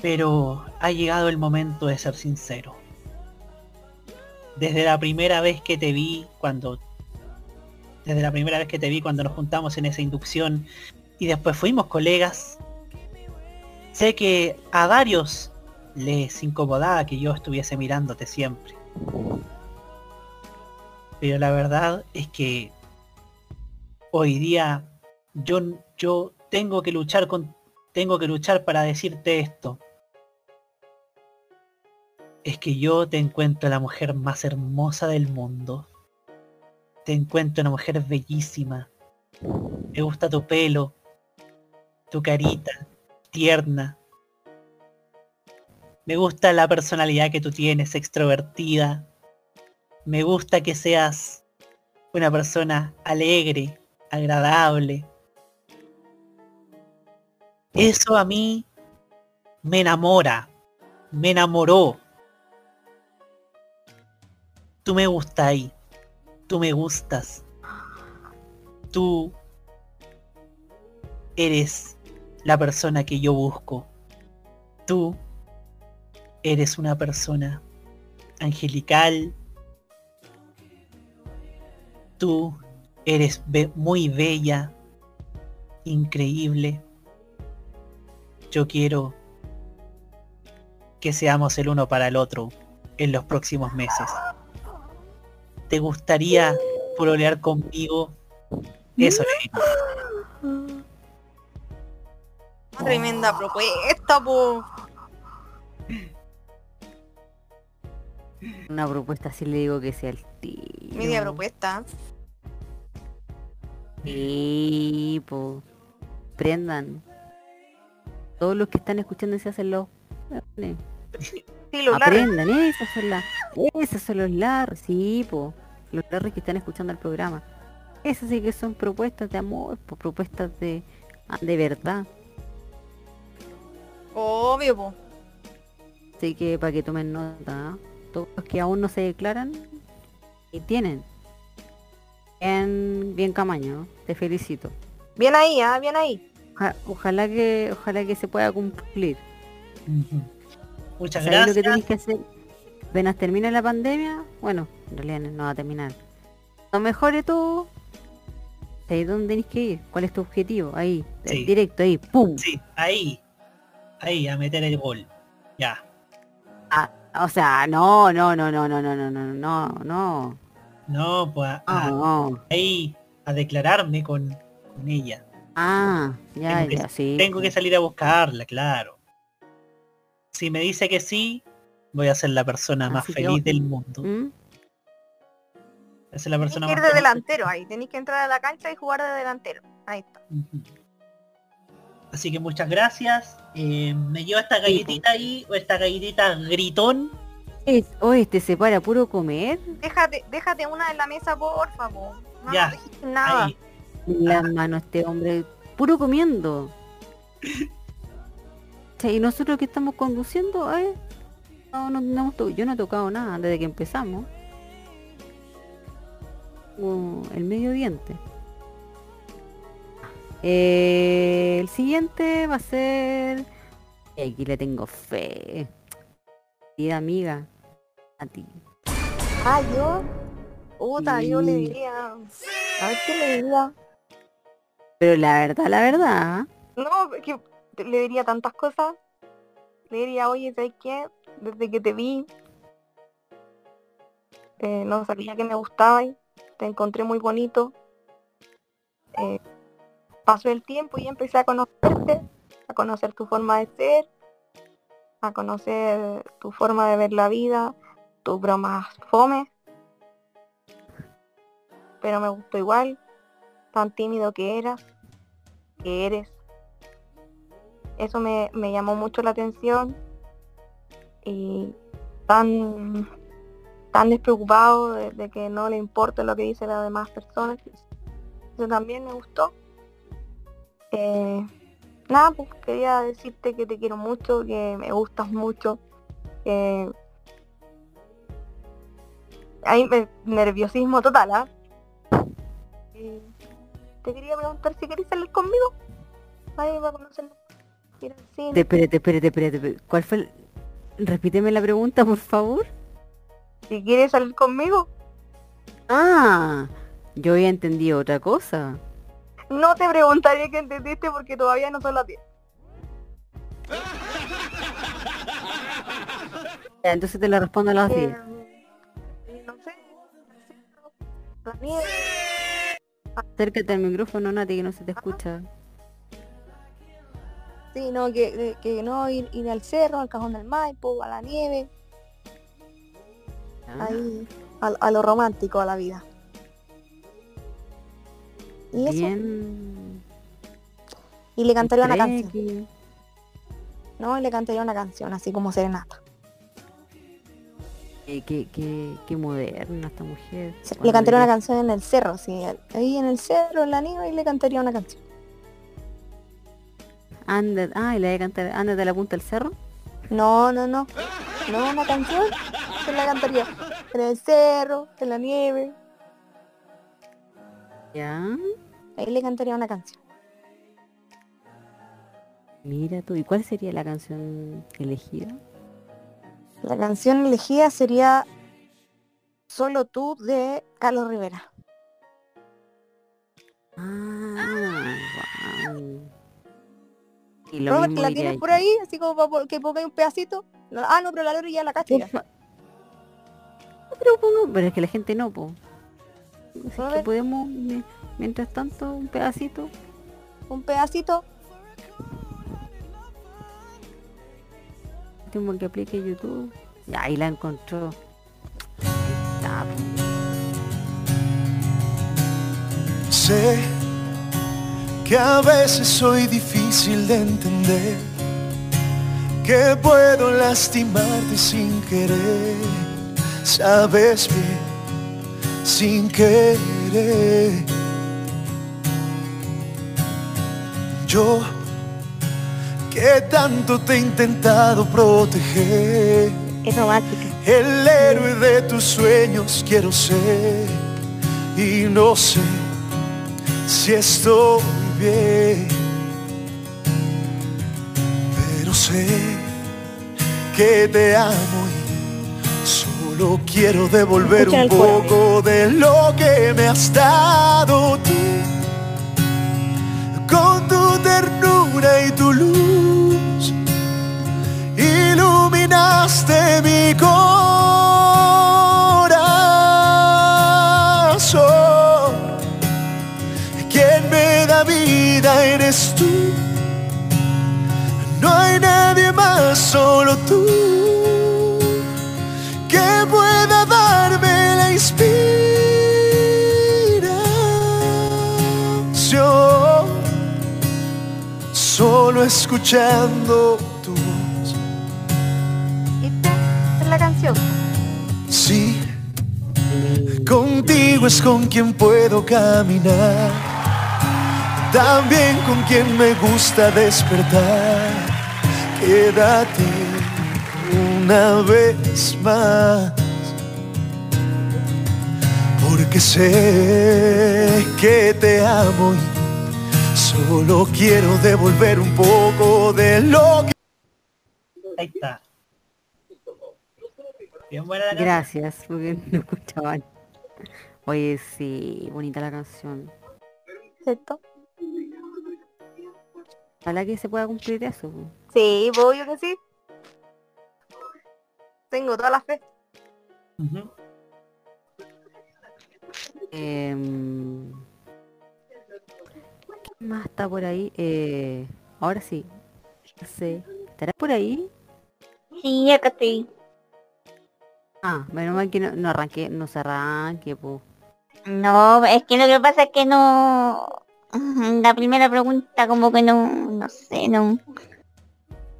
Pero ha llegado el momento de ser sincero. Desde la primera vez que te vi cuando desde la primera vez que te vi cuando nos juntamos en esa inducción y después fuimos colegas, sé que a varios les incomodaba que yo estuviese mirándote siempre. Pero la verdad es que hoy día yo, yo tengo que luchar con tengo que luchar para decirte esto. Es que yo te encuentro la mujer más hermosa del mundo. te encuentro una mujer bellísima. Me gusta tu pelo, tu carita, tierna. Me gusta la personalidad que tú tienes, extrovertida. Me gusta que seas una persona alegre, agradable. Eso a mí me enamora, me enamoró. Tú me gustas ahí, tú me gustas. Tú eres la persona que yo busco. Tú eres una persona angelical. Tú eres be- muy bella, increíble. Yo quiero que seamos el uno para el otro en los próximos meses. ¿Te gustaría pololear conmigo? Eso digo. Tremenda propuesta, po. Una propuesta así le digo que sea el tío. Media propuesta. Sí, po. Prendan. Todos los que están escuchando se hacen los... Sí, los. Aprendan, esas son las... Esos son los Larry, sí, po. Los Larry que están escuchando el programa. Esas sí que son propuestas de amor, po, propuestas de, ah, de verdad. Obvio, po. Así que para que tomen nota, ¿ah? todos los que aún no se declaran y tienen. Bien, bien camaño, te felicito. Bien ahí, ah, bien ahí. Oja- Ojalá que, ojalá que se pueda cumplir. Muchas ¿Sabes lo que gracias. tenéis que hacer? Apenas termine la pandemia, bueno, en realidad no va a terminar. Lo mejore todo. ¿Sabéis dónde tenéis que ir? ¿Cuál es tu objetivo? Ahí, Sí. directo, ahí, ¡pum! Sí, ahí. Ahí, a meter el gol. Ya. Ah, o sea, no, no, no, no, no, no, no, no, no, no. Pues a- a- No. ahí a declararme con, con ella. Ah, ya, tengo, que, ya, sí. tengo que salir a buscarla, claro. Si me dice que sí, voy a ser la persona más Así feliz del mundo. ¿Mm? Voy a ser la persona Tenéis que ir de delantero ahí. Tenéis que entrar a la cancha y jugar de delantero. Ahí está. Así que muchas gracias. Eh, me llevo esta galletita ahí, o esta galletita gritón. Es, oh, este se para puro comer. Déjate, déjate una en la mesa, por favor. No Ya, nada. ahí. La mano este hombre, puro comiendo. Y nosotros que estamos conduciendo, eh, no, no, no hemos to- yo no he tocado nada desde que empezamos. Uh, el medio diente. Eh, el siguiente va a ser... Aquí le tengo fe. Querida amiga, a ti. Ah, yo. Puta, yo le diría. A ver qué le diría. Pero la verdad, la verdad, No, es que le diría tantas cosas. Le diría, oye, ¿sabes qué? Desde que te vi, eh, no sabía que me gustaba te encontré muy bonito. Eh, pasó el tiempo y empecé a conocerte, a conocer tu forma de ser, a conocer tu forma de ver la vida, tus bromas fome. Pero me gustó igual, tan tímido que eras, que eres. Eso me, me llamó mucho la atención y tan tan despreocupado de, que no le importe lo que dicen las demás personas. Eso también me gustó. Eh, nada, pues quería decirte que te quiero mucho, que me gustas mucho, que hay me- nerviosismo total, ¿ah? Te quería preguntar si querías salir conmigo. Ahí va a. Te- Espérate, espérate, espérate. ¿Cuál fue el... Repíteme la pregunta, por favor. Si quieres salir conmigo. Ah, yo había entendido otra cosa. No te preguntaría qué entendiste porque todavía no son las 10. Ya, entonces te la respondo a las 10. Eh, Nieve. Acércate al micrófono, Nati, que no se te escucha. Sí, no, que, que- no, ir, ir al cerro, al cajón del Maipo, a la nieve. Ah. Ahí, a, a lo romántico, a la vida. Y eso. Bien. Y le cantaría una canción. No, y le cantaría una canción, así como serenata. Eh, qué, qué, qué moderna esta mujer. Le cantaría una canción en el cerro, sí. Ahí en el cerro, en la nieve, y le cantaría una canción. Anda, ah, y le voy a cantar Anda de la punta del cerro. No, no, no. No, una canción que la cantaría en el cerro, en la nieve. Ya. Ahí le cantaría una canción. Mira tú, ¿y cuál sería la canción elegida? La canción elegida sería Solo tú de Carlos Rivera. Ah, guau. Y lo Robert, mismo ¿la tienes por ahí? Así como que pongáis un pedacito. Ah, no, pero la Lori ya la cacha. pero pongo, pero es que la gente no, po. Que podemos, mi- mientras tanto, un pedacito. Un pedacito. Último que aplique YouTube. Ya, ahí la encontró. Está. Sé que a veces soy difícil de entender, que puedo lastimarte sin querer, sabes bien, sin querer. Yo que tanto te he intentado proteger. Es romántica. El héroe de tus sueños quiero ser y no sé si estoy bien, pero sé que te amo y solo quiero devolver Escucha un poco de lo que me has dado tú, con tu ternura y tu luz iluminaste mi corazón. Quien me da vida eres tú. No hay nadie más, solo tú, que pueda darme la inspiración. Solo escuchando contigo es con quien puedo caminar, también con quien me gusta despertar. Quédate una vez más, porque sé que te amo y solo quiero devolver un poco de lo que... Ahí está. Bien buena la canción. Gracias, porque no escuchaban. Oye, sí, bonita la canción. ¿Cierto? Ojalá que se pueda cumplir eso. po. Sí, pues, obvio que sí. Tengo toda la fe. Em, ¿Qué más está por ahí? Eh, ahora sí. No sé. ¿Estará por ahí? Sí, acá estoy. Ah, menos mal que no, no arranque, no se arranque, po. No, es que lo que pasa es que no... La primera pregunta como que no, no sé, no...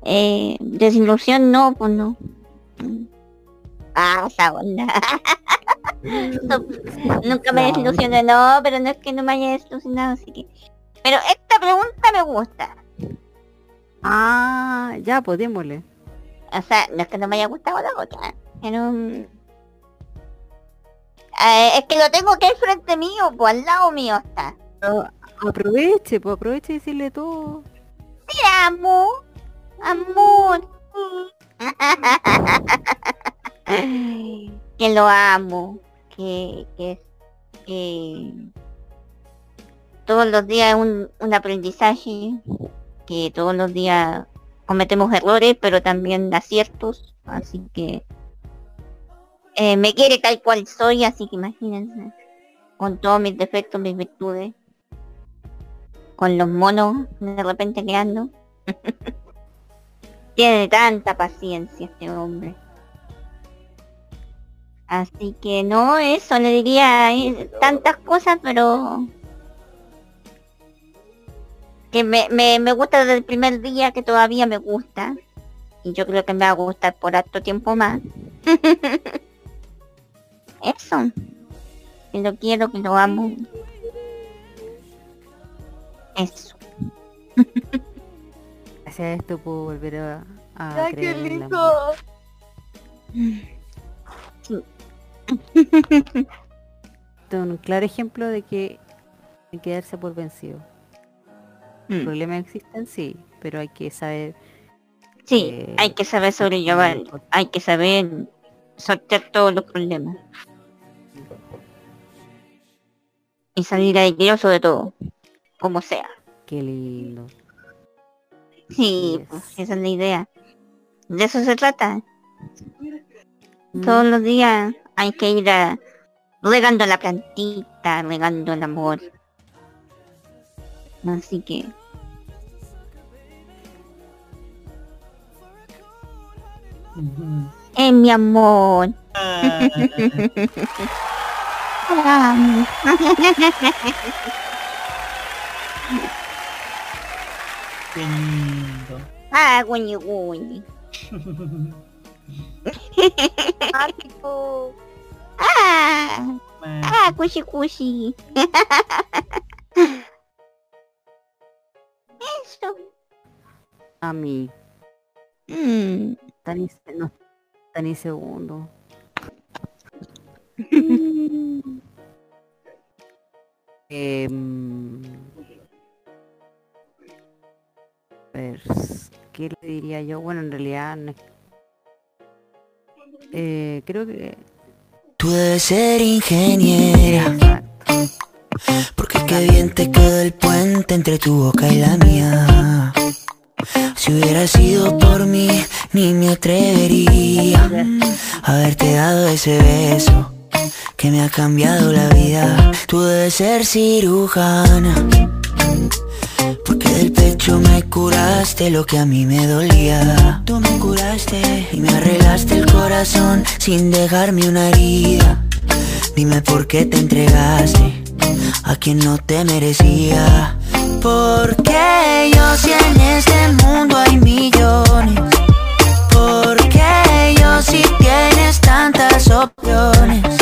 Eh, desilusión no, pues no. Ah, esa onda. No, Nunca me desilusioné, no, pero no es que no me haya desilusionado, así que... Pero esta pregunta me gusta. Ah, ya, pues démosle. O sea, no es que no me haya gustado la otra, pero... eh, es que lo tengo que frente mío, pues al lado mío está. Aproveche, pues aproveche y decirle todo. Te amo, amor. que lo amo, que, que, que todos los días es un, un aprendizaje, que todos los días cometemos errores, pero también aciertos, así que eh, me quiere tal cual soy, así que imagínense, con todos mis defectos, mis virtudes, con los monos de repente que ando. Tiene tanta paciencia este hombre. Así que no, eso le diría eh, tantas cosas, pero que me, me, me gusta desde el primer día, que todavía me gusta. Y yo creo que me va a gustar por harto tiempo más. Eso. Que lo quiero, que lo amo. Eso. Gracias a esto puedo volver a, a Ay, qué lindo. es un claro ejemplo de que hay que darse por vencido. Mm. Problemas existen, sí, pero hay que saber Sí, eh, hay que saber sobrellevar, hay que saber sortear todos los problemas. Y salir airoso de todo, como sea. qué lindo. Sí, pues, esa es la idea. De eso se trata. Todos los días hay que ir a- regando la plantita, regando el amor. Así que... Es mi amor. Amo. Qué lindo. ah, guñi guñi. ah, ah, cushi cushi. Eso. A mí. Mm. Ni, no, ni segundo. Em, a ver, ¿qué le diría yo? Bueno, en realidad eh, creo que Tú debes ser ingeniera. Porque qué bien te quedó el puente entre tu boca y la mía. Si hubiera sido por mí, ni me atrevería haberte dado ese beso que me ha cambiado la vida. Tú debes ser cirujana. Porque del pecho me curaste lo que a mí me dolía. Tú me curaste y me arreglaste el corazón sin dejarme una herida. Dime por qué te entregaste a quien no te merecía. Porque yo si en este mundo hay millones. Porque yo si tienes tantas opciones.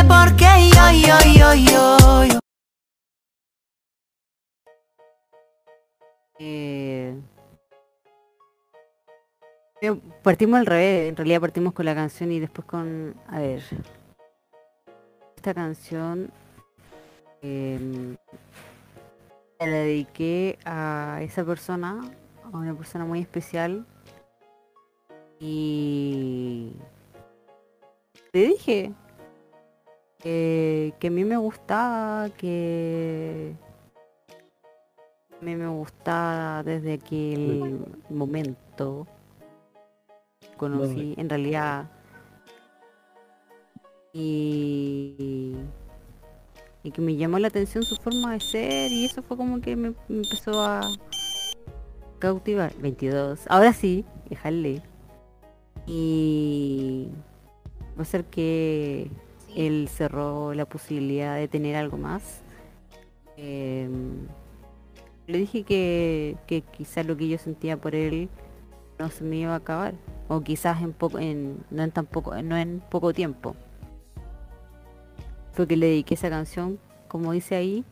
Dime por qué yo, yo, yo, yo, yo. Eh, eh, partimos al revés, en realidad partimos con la canción y después con... A ver. Esta canción se la dediqué a esa persona, a una persona muy especial. Y le dije que, que a mí me gustaba, que a mí me gustaba desde aquel momento conocí en realidad. Y y que me llamó la atención su forma de ser y eso fue como que me, me empezó a cautivar. 22 ahora sí déjale. Y va a ser que él cerró la posibilidad de tener algo más. Em, le dije que, que quizás lo que yo sentía por él no se me iba a acabar. O quizás en poco en no en tan poco no en poco tiempo. Fue que le dediqué esa canción como dice ahí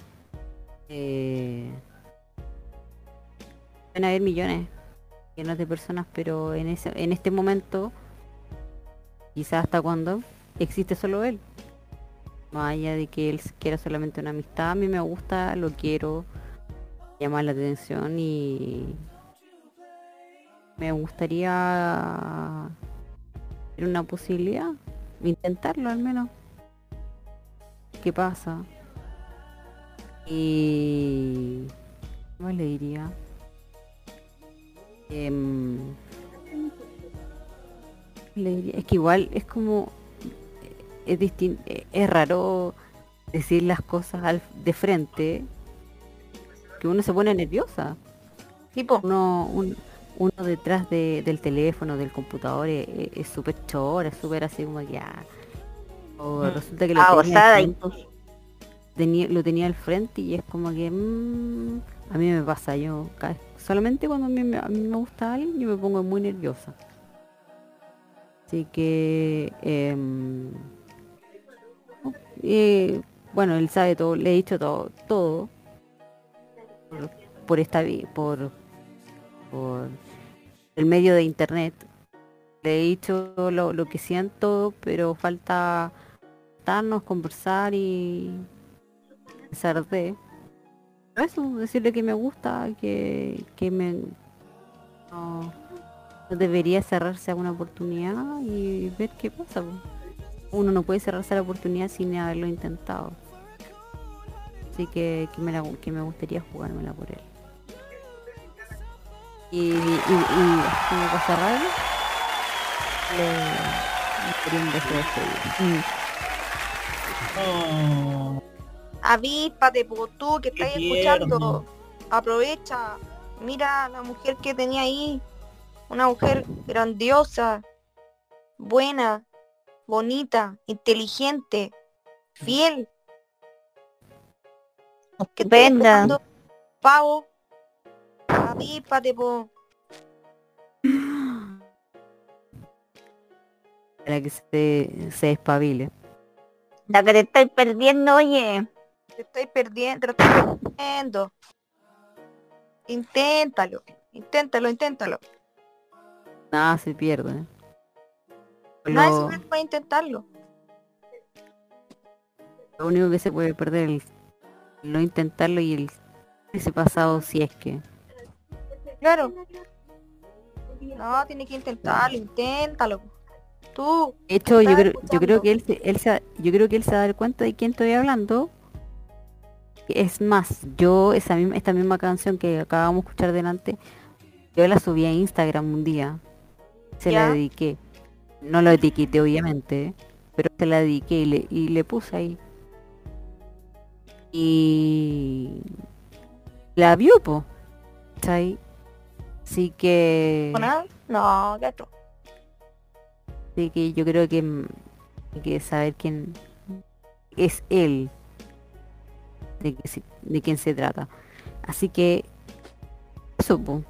eh, van a haber millones millones de personas pero en ese en este momento quizás hasta cuando existe solo él más de que él quiera solamente una amistad a mí me gusta lo quiero llamar la atención y me gustaría tener una posibilidad, intentarlo al menos. ¿Qué pasa? Y ¿Cómo le diría? Em, le diría- Es que igual es como... Es distin- es raro decir las cosas al- de frente que uno se pone nerviosa. Tipo. Uno, un- uno detrás de- del teléfono, del computador, es es- es súper chora, es súper así como que ya. O Mm. resulta que lo Ah, tenía, frente, tenía- lo tenía al frente y es como que mm, a mí me pasa, yo solamente cuando a mí, me- a mí me gusta alguien yo me pongo muy nerviosa. Así que em, eh, bueno, él sabe todo, le he dicho todo, todo por, esta por por el medio de internet. Le he dicho lo, lo que siento, pero falta darnos, conversar y pensar de eso, decirle que me gusta, que, que me debería cerrarse a una oportunidad y ver qué pasa. Uno no puede cerrarse la oportunidad sin haberlo intentado. Así que, que, me, la- que me gustaría jugármela por él. Y, y, y como para cerrar, le, un beso de despedida. Oh, Avíspate, tú que estás escuchando. Aprovecha. Mira la mujer que tenía ahí. Una mujer grandiosa, buena, bonita, inteligente, fiel. Que esperando Pavo. Avíspate, po. Para que se, se espabile. La que te estoy perdiendo, oye. Te estoy perdiendo, te lo estoy perdiendo. Inténtalo, inténtalo, inténtalo. Nada se pierde. ¿eh? Lo, se puede intentarlo. lo único que se puede perder es el no intentarlo y el ese pasado si es que. Claro. No, tiene que intentarlo, inténtalo. Tú. De hecho, yo creo, yo creo que él, se- él se, yo creo que él se va a dar cuenta de quién estoy hablando. Es más, yo esa misma, esta misma canción que acabamos de escuchar delante, yo la subí a Instagram un día. Se la dediqué. No lo etiqueté obviamente, pero se la dediqué y le, y le puse ahí. Y la vio, po. ¿cachai? Así que... No, gato. Así que yo creo que hay que saber quién es él, de, qué se- de quién se trata. Así que eso, po.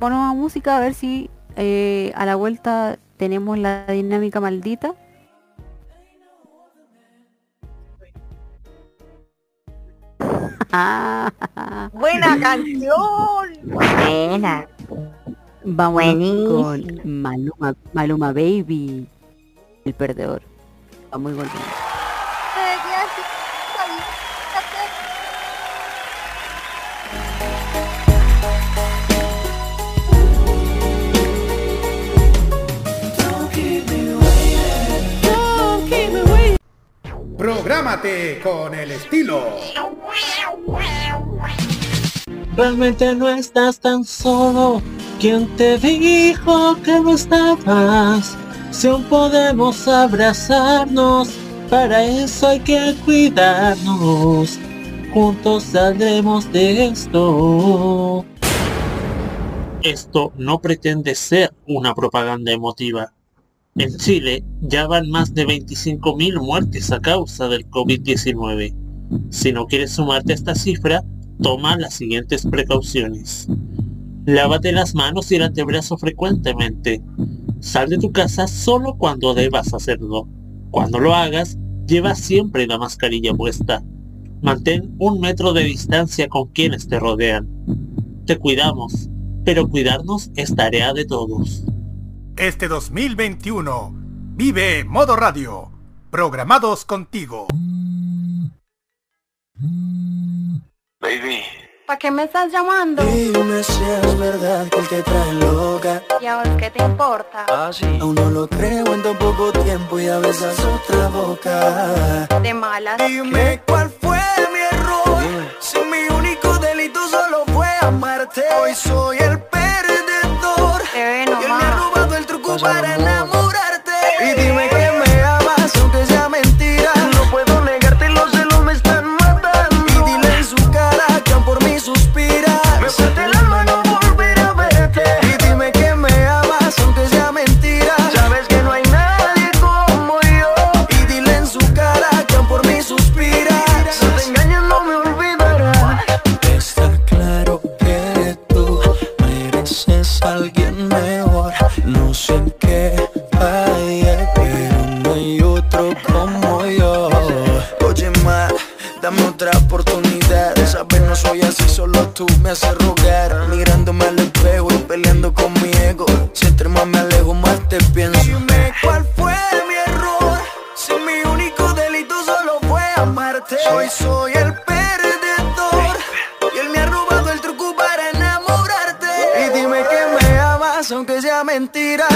A música a ver si eh, a la vuelta tenemos la dinámica maldita. Buena canción. Buena. Vamos Buenísimo. con Maluma, Maluma Baby, el perdedor. Está muy contento. Prográmate con el estilo. Realmente no estás tan solo. ¿Quién te dijo que no estabas? Si aún podemos abrazarnos, para eso hay que cuidarnos. Juntos saldremos de esto. Esto no pretende ser una propaganda emotiva. En Chile ya van más de 25.000 muertes a causa del COVID-19. Si no quieres sumarte a esta cifra, toma las siguientes precauciones. Lávate las manos y el antebrazo frecuentemente. Sal de tu casa solo cuando debas hacerlo. Cuando lo hagas, lleva siempre la mascarilla puesta. Mantén un metro de distancia con quienes te rodean. Te cuidamos, pero cuidarnos es tarea de todos este 2021. Vive Modo Radio. Programados contigo. Baby. ¿Para qué me estás llamando? Dime si es verdad que te trae loca. ¿Y a vos qué te importa? Ah, sí. Aún no lo creo en tan poco tiempo y a veces otra boca. De malas. Dime cuál fue mi error. Si mi único delito solo fue amarte. Hoy soy para enamorarte. Solo tú me haces rogar. Mirándome al espejo y peleando con mi ego. Si entre más me alejo, más te pienso. Dime cuál fue mi error. Si mi único delito solo fue amarte. Hoy soy el perdedor. Y él me ha robado el truco para enamorarte. Y dime que me amas, aunque sea mentira.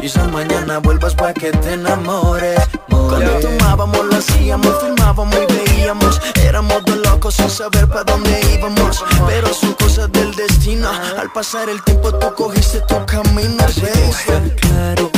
Quizás mañana vuelvas para que te enamores. Cuando tomábamos, lo hacíamos, filmábamos y veíamos. Éramos dos locos sin saber para dónde íbamos. Pero son cosas del destino. Al pasar el tiempo, tú cogiste tu camino. claro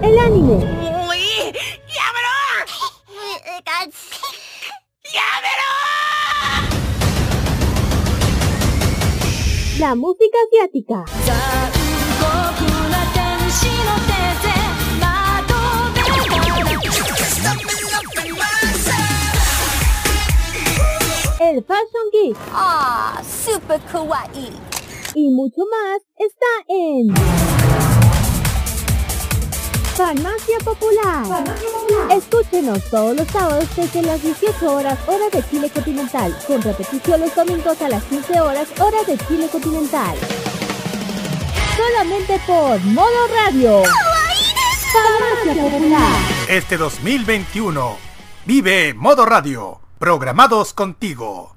El anime. La música asiática. El Fashion Geek. Ah, super kawaii. Y mucho más está en Farmacia Popular. Escúchenos todos los sábados desde las 18 horas hora de Chile continental, con repetición los domingos a las 15 horas hora de Chile continental. Solamente por Modo Radio. Farmacia Popular. Este 2021 vive modo radio. Programados contigo.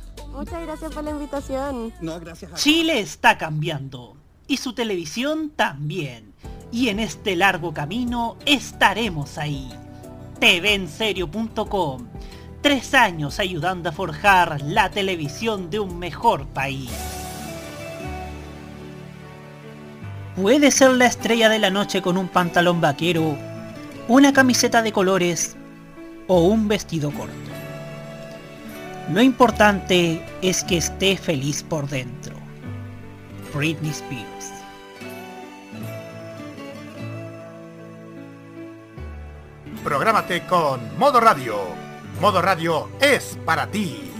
Muchas gracias por la invitación. No, gracias a Chile está cambiando y su televisión también. Y en este largo camino estaremos ahí. TVenserio.com. Tres años ayudando a forjar la televisión de un mejor país. Puede ser la estrella de la noche con un pantalón vaquero, una camiseta de colores o un vestido corto. Lo importante es que esté feliz por dentro. Britney Spears. Prográmate con Modo Radio. Modo Radio es para ti.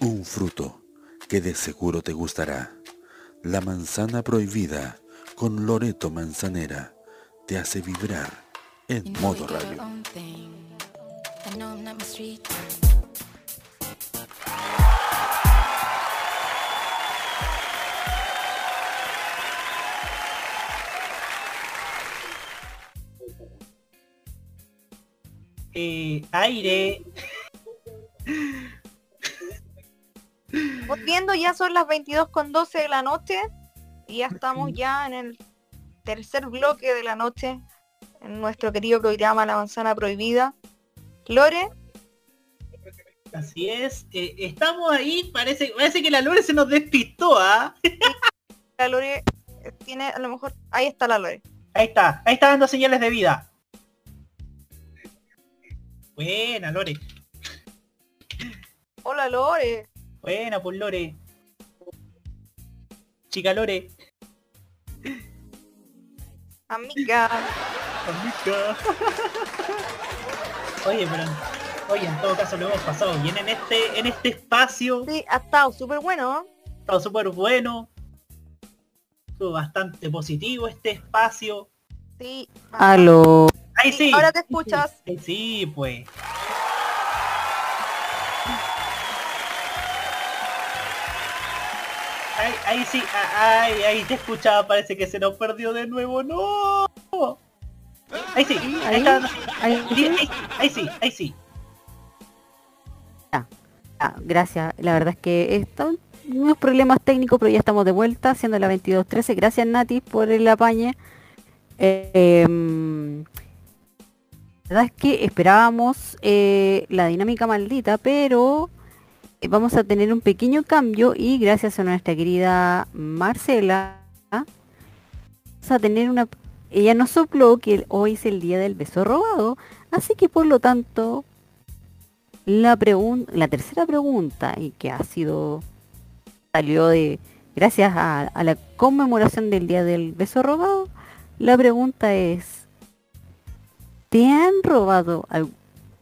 Un fruto que de seguro te gustará. La manzana prohibida con Loreto Manzanera te hace vibrar en modo radio. Eh, aire. Volviendo, ya son las 22 con 12 de la noche y ya estamos ya en el tercer bloque de la noche en nuestro querido programa La Manzana Prohibida. Lore, Así es. eh, estamos ahí. Parece, parece que la Lore se nos despistó, ¿ah? la Lore eh, tiene a lo mejor... Ahí está la Lore. Ahí está. Ahí está dando señales de vida. Buena, Lore. Hola Lore. Buena, pues Lore. Chica Lore. Amiga. Amiga. Oye, pero oye, en todo caso lo hemos pasado bien en este en este espacio. Sí, ha estado súper bueno. Ha estado súper bueno. Estuvo bastante positivo este espacio. Sí. Aló. Ahí sí. Ahora te escuchas. Ahí sí, pues. Ahí, ahí sí, ah, ahí, ahí te escuchaba, parece que se nos perdió de nuevo, no. Ahí sí, ahí, está. ahí Ahí, sí, ahí sí. Ah, gracias. La verdad es que están unos problemas técnicos, pero ya estamos de vuelta, siendo la 22.13. Gracias Nati por el apañe. Eh, em, la verdad es que esperábamos eh, la dinámica maldita, pero vamos a tener un pequeño cambio y gracias a nuestra querida Marcela vamos a tener una ella nos sopló que hoy es el día del beso robado. Así que por lo tanto la pregunta la tercera pregunta y que ha sido salió de gracias a, a la conmemoración del día del beso robado la pregunta es ¿te han robado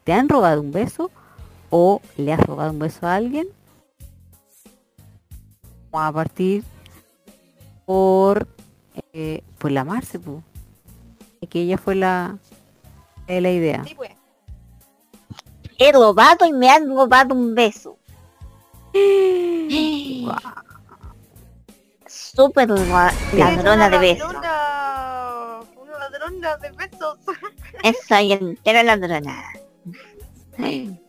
te han robado un beso o le has robado un beso a alguien vamos a partir por eh, por la Marce po. Es que ella fue la eh, la idea Sí, pues. He robado y me han robado un beso. Súper la- ladrona de besos. Ladrona. Una ladrona de besos. Esa y entera ladrona.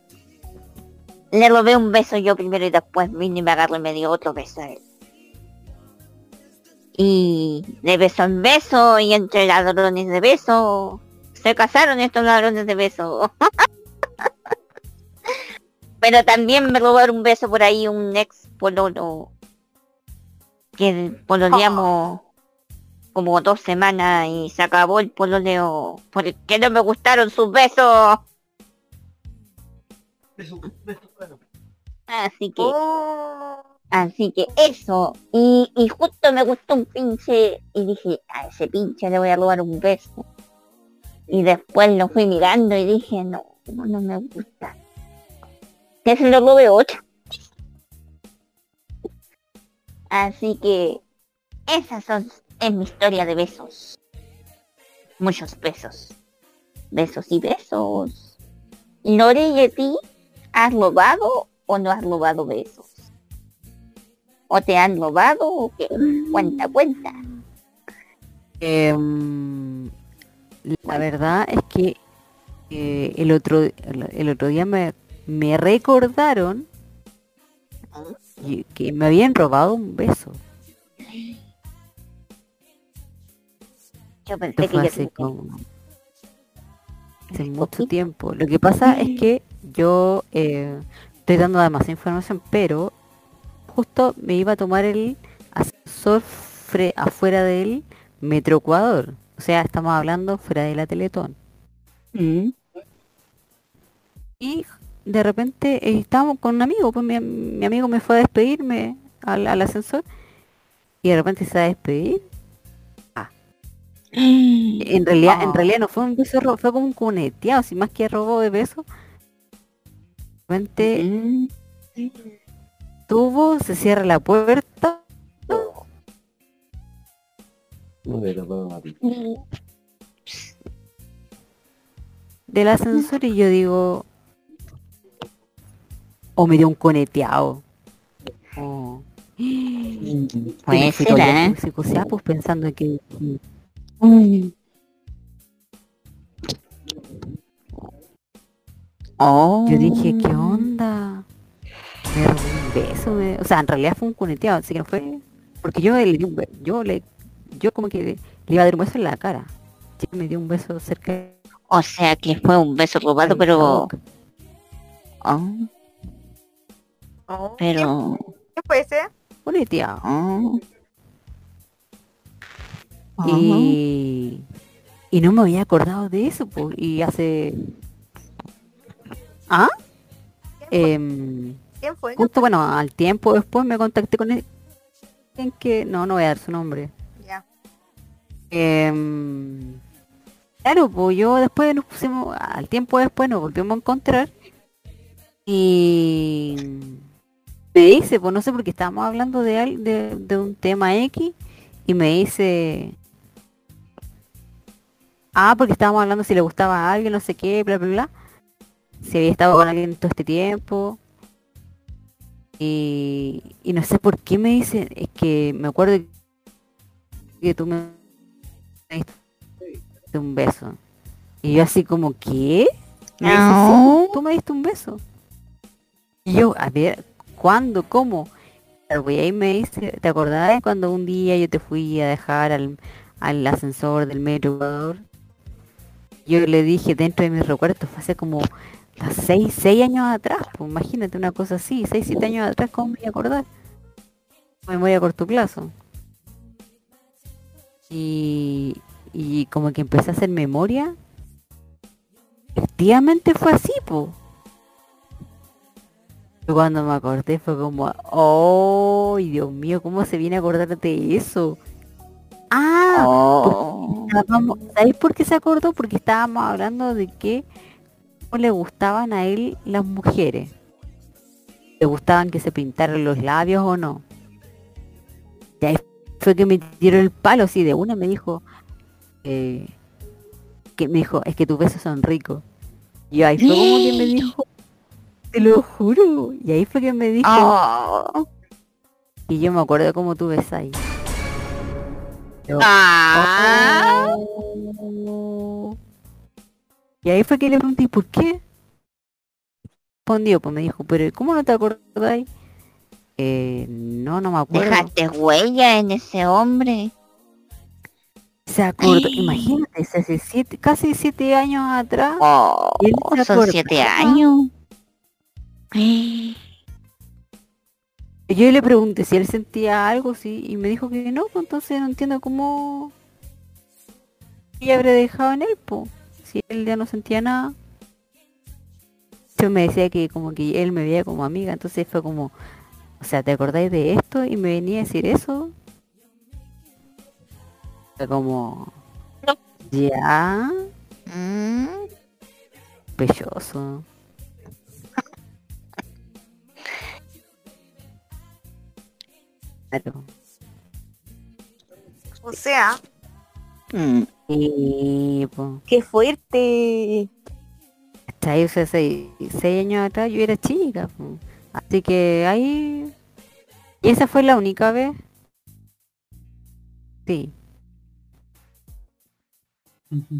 Le robé un beso yo primero y después vine y me agarré y me dio otro beso a él. Y de beso en beso y entre ladrones de beso. Se casaron estos ladrones de beso. Pero también me robaron un beso por ahí un ex pololo. Que pololeamos como dos semanas y se acabó el pololeo porque no me gustaron sus besos. Así que, así que eso. Y, y justo me gustó un pinche y dije, a ese pinche le voy a robar un beso. Y después lo fui mirando y dije, no, no, no me gusta. Que se lo robe otro. Así que esas son, es mi historia de besos. Muchos besos. Besos y besos. Lore y a ti, ¿has robado o no has robado besos? ¿O te han robado o qué? Cuenta, cuenta. Em, la verdad es que eh, el otro el, otro día me, me recordaron y- que me habían robado un beso. Yo Esto pensé que tenía- como hace mucho tiempo. Lo que pasa es que yo eh, estoy dando demasiada información, pero justo me iba a tomar el ascensor afuera del Metro Ecuador. O sea, estamos hablando fuera de la Teletón. Y de repente eh, estábamos con un amigo, pues mi, mi amigo me fue a despedirme al, al ascensor y de repente se va a despedir. Ah. En realidad, en realidad no fue un beso, fue como un cuneteado, sin más que robo de beso. De repente tuvo, se cierra la puerta. del ascensor y yo digo o me dio un coneteado o Puede me fui ser, todo ¿eh? loco, psicoseada, pues pensando que Oh. yo dije qué onda me robó un beso me- o sea en realidad fue un coneteado así que no fue porque yo le di un be- yo le yo como que le iba a dar un beso en la cara. Sí, me dio un beso cerca. De O sea que fue un beso robado, pero... Oh, pero... ¿Qué fue ese? coneteado oh. y y no me había acordado de eso pues y hace ah Em, ¿Quién fue? justo bueno al tiempo después me contacté con él. En que no no voy a dar su nombre. Ya. Em, claro pues yo después nos pusimos al tiempo después nos volvimos a encontrar y me dice pues no sé porque estábamos hablando de de, de un tema X y me dice ah porque estábamos hablando si le gustaba a alguien no sé qué bla bla bla si había estado con alguien todo este tiempo y, y no sé por qué me dice es que me acuerdo que tú me diste un beso y yo así como ¿qué? me dice, No. "Sí, tú me diste un beso y yo a ver ¿cuándo? ¿cómo? Me dice ¿te acordás cuando un día yo te fui a dejar al, al ascensor del metro yo le dije dentro de mis recuerdos fue hace como a seis, seis años atrás, pues imagínate una cosa así, seis, siete años atrás, ¿cómo me voy a acordar? Memoria a corto plazo. Y, y como que empecé a hacer memoria. Efectivamente fue así, pues. Cuando me acordé fue como, oh, Dios mío, ¿cómo se viene a acordar de eso? Ah, Oh. estábamos- ¿sabéis por qué se acordó? Porque estábamos hablando de que no le gustaban a él las mujeres. Le gustaban que se pintaran los labios o no. Y ahí fue que me tiró el palo así de una me dijo eh, que me dijo, es que tus besos son ricos. Y ahí fue como que me dijo, te lo juro. Y ahí fue que me dijo, Oh. y yo me acuerdo cómo tú Yo, Ah. "Oh". Y ahí fue que le pregunté, ¿y por qué? Respondió, pues me dijo, pero ¿cómo no te acordáis? Eh, no, no me acuerdo. Dejaste huella en ese hombre. Se acordó, imagínate, se hace siete, casi siete años atrás. Oh, y él se son siete años. Yo le pregunté si él sentía algo, sí, y me dijo que no, pues entonces no entiendo cómo ella habría dejado en él, pues, si él ya no sentía nada. Yo me decía que como que él me veía como amiga, entonces fue como, o sea, ¿te acordáis de esto? Y me venía a decir eso. Fue como, ya, Mm. pechoso. Claro. O sea, Y, po, qué fuerte. ¿cachai? O sea, seis, seis años atrás yo era chica, po. así que ahí... Y esa fue la única vez. Sí.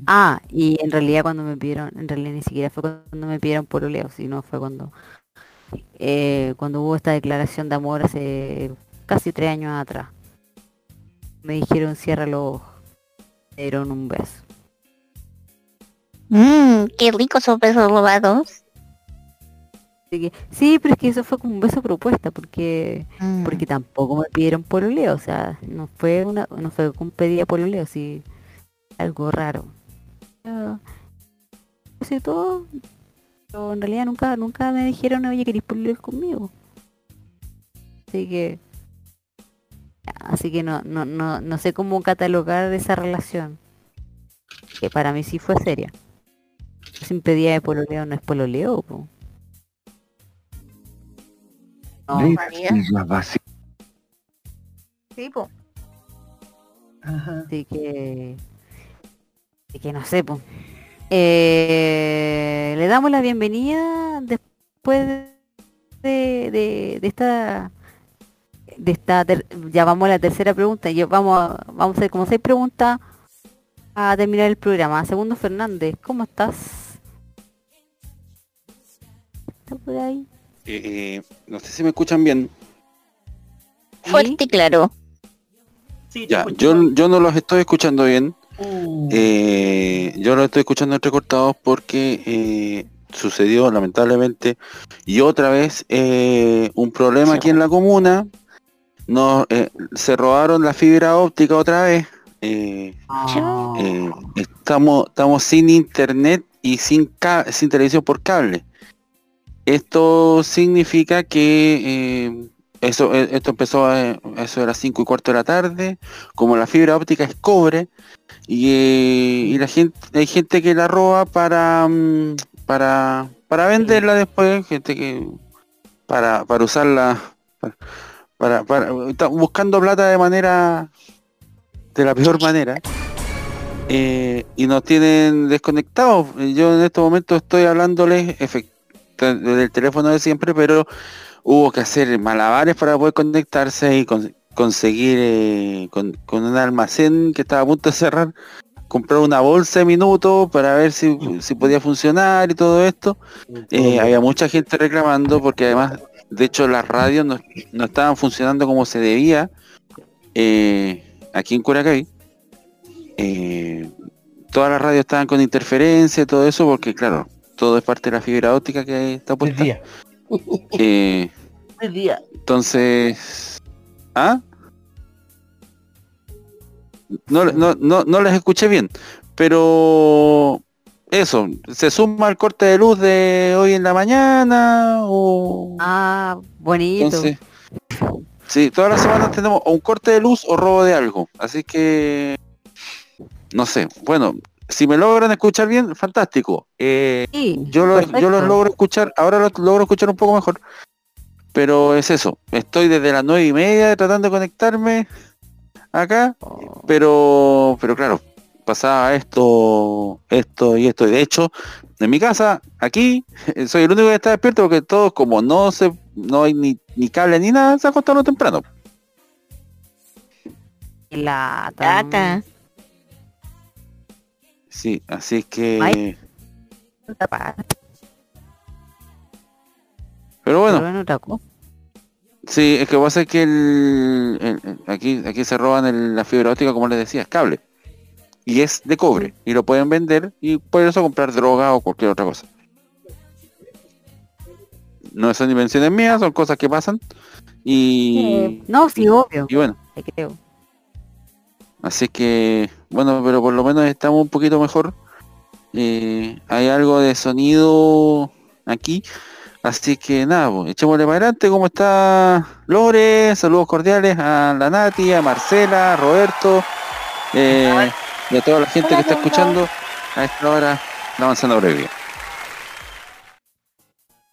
Ah, y en realidad cuando me pidieron, en realidad ni siquiera fue cuando me pidieron pololeo, sino fue cuando eh, cuando hubo esta declaración de amor hace casi tres años atrás. Me dijeron cierra los ojos. Dieron un beso. Mmm, qué ricos son besos robados. Sí, pero es que eso fue como un beso propuesta, porque porque tampoco me pidieron pololeo, o sea, no fue una, no fue con pedida pololeo, sí, algo raro. Ah, Así todo, pero en realidad nunca, nunca me dijeron, oye, ¿querés pololear conmigo? Así que, así que no, no, no, no sé cómo catalogar esa relación, que para mí sí fue seria. Sin pedida de pololeo no es pololeo, po. No, Sí, po. Así que, así que no sé, po. Eh, le damos la bienvenida después de, de, de esta de esta ter- ya vamos a la tercera pregunta yo vamos a, vamos a hacer como seis preguntas a terminar el programa segundo Fernández ¿cómo estás? ¿Estás por ahí? Eh, eh, no sé si me escuchan bien. Fuerte y claro. Ya, yo, yo no los estoy escuchando bien. Uh. Eh, yo los estoy escuchando entrecortados porque eh, sucedió lamentablemente y otra vez eh, un problema aquí en la comuna. No, eh, se robaron la fibra óptica otra vez. Eh, eh, estamos, estamos sin internet y sin, sin televisión por cable. Esto significa que eso, esto empezó a, eso las 5 y cuarto de la tarde, como la fibra óptica es cobre, y, y la gente, hay gente que la roba para mm, para, para venderla después, gente que para, para usarla para, para, para- buscando plata de manera de la peor manera eh, y nos tienen desconectados. Yo en este momento estoy hablándoles del teléfono de siempre, pero hubo que hacer malabares para poder conectarse y con- conseguir eh, con, con un almacén que estaba a punto de cerrar, comprar una bolsa de minutos para ver si, si podía funcionar y todo esto. Eh, había mucha gente reclamando porque además, de hecho, las radios no, no estaban funcionando como se debía eh, aquí en Curacaví. Eh, todas las radios estaban con interferencia y todo eso porque claro, todo es parte de la fibra óptica que está puesta. Eh, día. entonces, ¿ah? No, no, no, no les escuché bien, pero eso, ¿se suma el corte de luz de hoy en la mañana o...? Ah, bonito. Entonces, sí, todas las semanas tenemos o un corte de luz o robo de algo, así que no sé, bueno, si me logran escuchar bien, fantástico. Eh, yo, lo- yo los logro escuchar, ahora los logro escuchar un poco mejor, pero es eso, estoy desde las nueve y media tratando de conectarme acá, pero, pero claro, pasaba esto, esto y esto, y de hecho, en mi casa, aquí, soy el único que está despierto porque todos como no se, no hay ni, ni cable ni nada, se acostaron temprano. La Tata. Sí, así que... Ay. Pero bueno, sí, es que pasa es que el, el- el- aquí, aquí se roban el- la fibra óptica, como les decía, es cable. Y es de cobre. Y lo pueden vender y por eso comprar droga o cualquier otra cosa. No son invenciones mías, son cosas que pasan. Y, Eh, no, sí, obvio. y bueno, Te creo. Así que, bueno, pero por lo menos estamos un poquito mejor. Eh, hay algo de sonido aquí. Así que nada, pues, echémosle para adelante. ¿Cómo está Lore? Saludos cordiales a la Nati, a Marcela, a Roberto, eh, y a toda la gente que está escuchando a esta hora la manzana previa.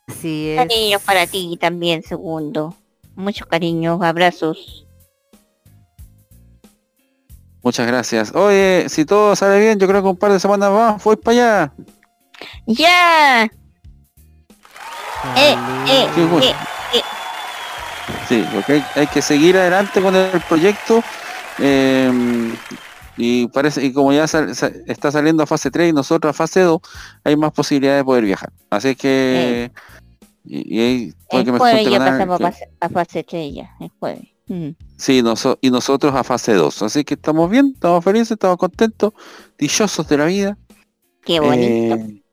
Así es. Cariños para ti también, segundo. Muchos cariños, abrazos. Muchas gracias. Oye, si todo sale bien, yo creo que un par de semanas más voy para allá. ¡Ya! Eh, eh, bueno. eh, eh. Sí, porque hay, hay que seguir adelante con el proyecto. eh, Y parece, y como ya sal- sa- está saliendo a fase 3 y nosotros a fase 2, hay más posibilidades de poder viajar. Así que y, y ahí puede El que me jueves ya pasamos que- a fase- a fase 3 ya, el jueves. Mm. Sí, noso- y nosotros a fase 2. Así que estamos bien, estamos felices, estamos contentos, dichosos de la vida. Qué bonito. Eh,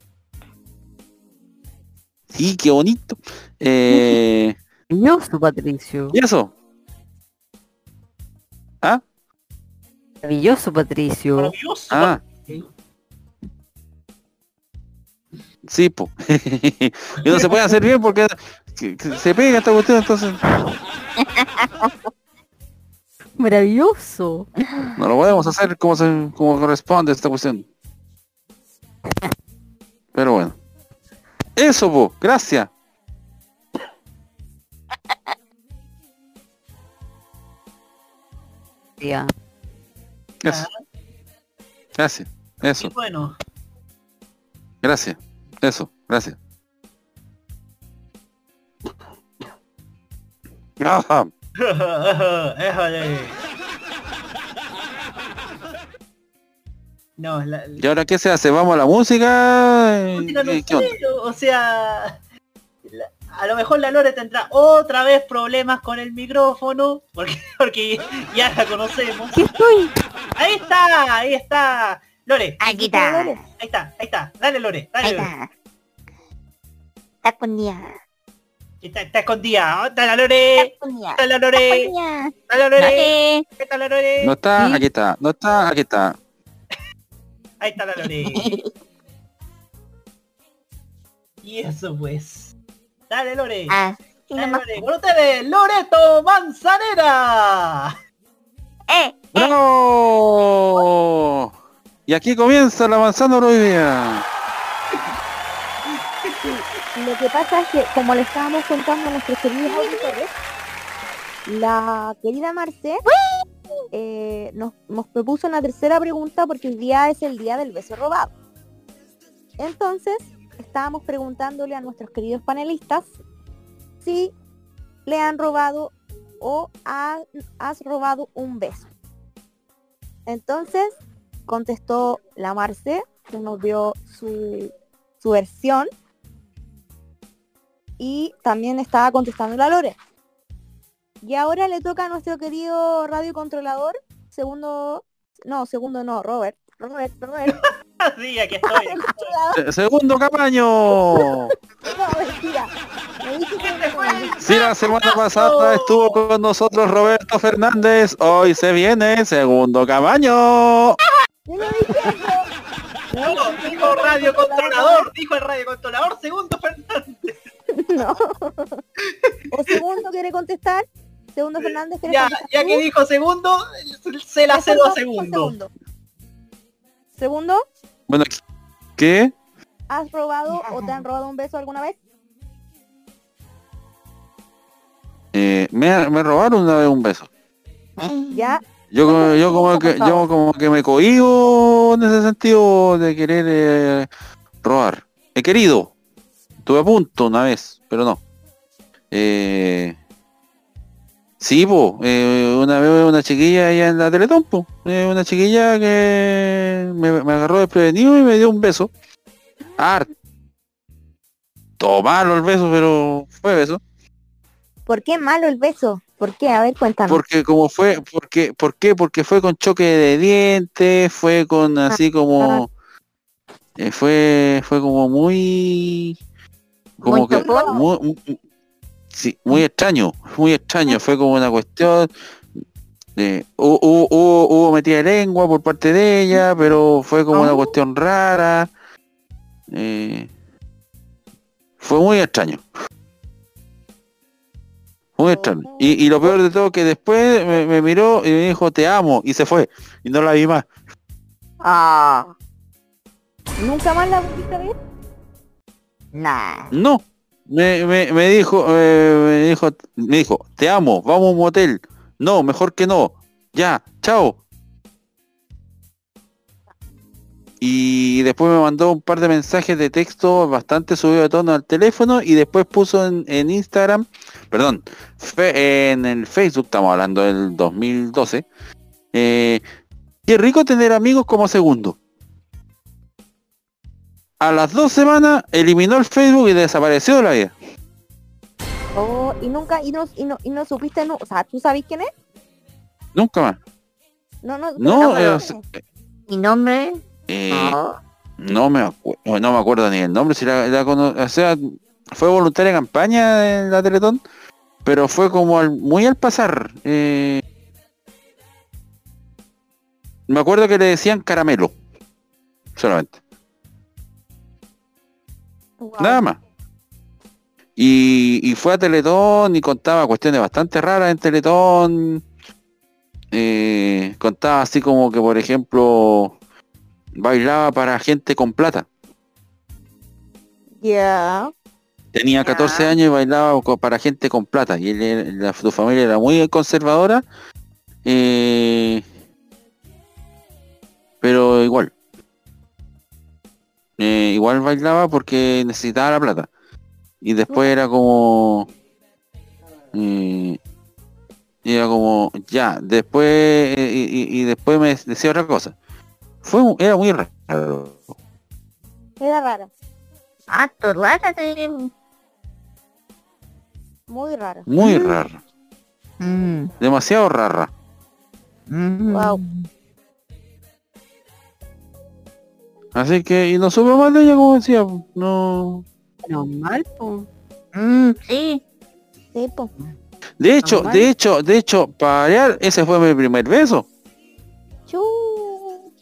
sí, qué bonito. Eh, Patricio. ¿Y eso? Maravilloso, Patricio. Ah. Sí, po. y no se puede hacer bien porque que- que se pega esta cuestión, entonces Maravilloso. no lo podemos hacer como, se, como corresponde esta cuestión. Pero bueno. Eso, po. Gracias. Ya. Gracias. Gracias. Eso. Bueno, Gracias. Eso. Gracias. Ajá. No, la, ¿Y ahora qué se hace? ¿Vamos a la música? música no ¿Qué- qué onda? sé, o sea, a lo mejor la Lore tendrá otra vez problemas con el micrófono, porque, porque ya la conocemos. Ahí está, ahí está. Lore. Aquí está. Ahí está, ahí está. Dale, Lore. Dale, Ahí Lore. está. Está escondida. Está, está escondida. La Lore. Está la Lore. Está la Lore. Lore. Está la Lore. No está, aquí está. No está, aquí está. Ahí está la Lore. y eso pues. Dale, Lore. Ah, Dale, Lore. Con ustedes, Loreto Manzanera. ¡Eh! ¡Bravo! Y aquí comienza la manzana prohibida. Lo que pasa es que, como le estábamos contando a nuestros queridos auditores, la querida Marce eh, nos, nos propuso una tercera pregunta porque hoy día es el día del beso robado. Entonces, estábamos preguntándole a nuestros queridos panelistas si le han robado o ha- has robado un beso. Entonces, contestó la Marce, que nos dio su, su versión y también estaba contestando la Lore. Y ahora le toca a nuestro querido radiocontrolador, segundo, no, segundo no, Robert, Robert, Robert. sí, aquí estoy. Se- Segundo Camaño. No, mentira. Me dije que no. Si la semana pasada estuvo con nosotros Roberto Fernández, hoy se viene Segundo Camaño. Yo no dije eso. No, dijo radio controlador, dijo el radio controlador, segundo Fernández. No. O segundo quiere contestar. Segundo Fernández quiere Ya, contestar. ya que dijo segundo, se la cedo a segundo, segundo. Segundo, Bueno, ¿qué? ¿has robado o te han robado un beso alguna vez? Eh, me, me robaron una vez un beso. Ya. Yo, como- yo como que yo como que me cohibo en ese sentido de querer eh, robar. He querido. Estuve a punto una vez, pero no. Eh, sí, po, eh, una vez una chiquilla allá en la Teletón, po, eh, una chiquilla que me, me agarró desprevenido y me dio un beso. Harto malo el beso, pero fue beso. ¿Por qué malo el beso? ¿Por qué? A ver, cuéntame. Porque como fue, porque, ¿por qué? Porque fue con choque de dientes, fue con así como, eh, fue, fue como muy, como Muy que, muy- sí, muy extraño, muy extraño, fue como una cuestión, de, hubo, hubo, metida de lengua por parte de ella, pero fue como una cuestión rara, eh, fue muy extraño. Muy extraño. Y, y lo peor de todo que después me, me miró y me dijo te amo y se fue. Y no la vi más. Ah, ¿Nunca más la volviste a ver? nah. No. Me, me, dijo, me dijo, me dijo, te amo, vamos a un motel. No, mejor que no. Ya, chao. Y después me mandó un par de mensajes de texto bastante subido de tono al teléfono y después puso en, en Instagram, perdón, fe- en el Facebook, estamos hablando del 2012, eh, Qué rico tener amigos como segundo. A las dos semanas eliminó el Facebook y desapareció de la vida. Oh, y nunca, y no, y no, y no supiste, no, o sea, ¿tú sabes quién es? Nunca más. No, no, No, pero- es- ¿Mi nombre? eh, No. no me acuerdo, no me acuerdo ni el nombre, si la, la cono- o sea, fue voluntaria campaña en la Teletón, pero fue como al- muy al pasar. eh, me acuerdo que le decían caramelo, solamente. Nada más. Y, y fue a Teletón y contaba cuestiones bastante raras en Teletón. Eh, contaba así como que, por ejemplo, bailaba para gente con plata. Ya. Tenía 14 años y bailaba para gente con plata. Y él la, su familia era muy conservadora. eh, pero igual. Eh, igual bailaba porque necesitaba la plata. Y después era como... eh, era como... Ya, después... eh, y, y- y después me decía otra cosa. Fue, era muy raro. Era rara, Ah, muy rara. Muy raro. Mm. Demasiado rara. Wow. Así que, y no supe más de ella, como decía, no... Normal, po. Mm, sí. Sí, po. De hecho, Normal. de hecho, de hecho, para ese fue mi primer beso.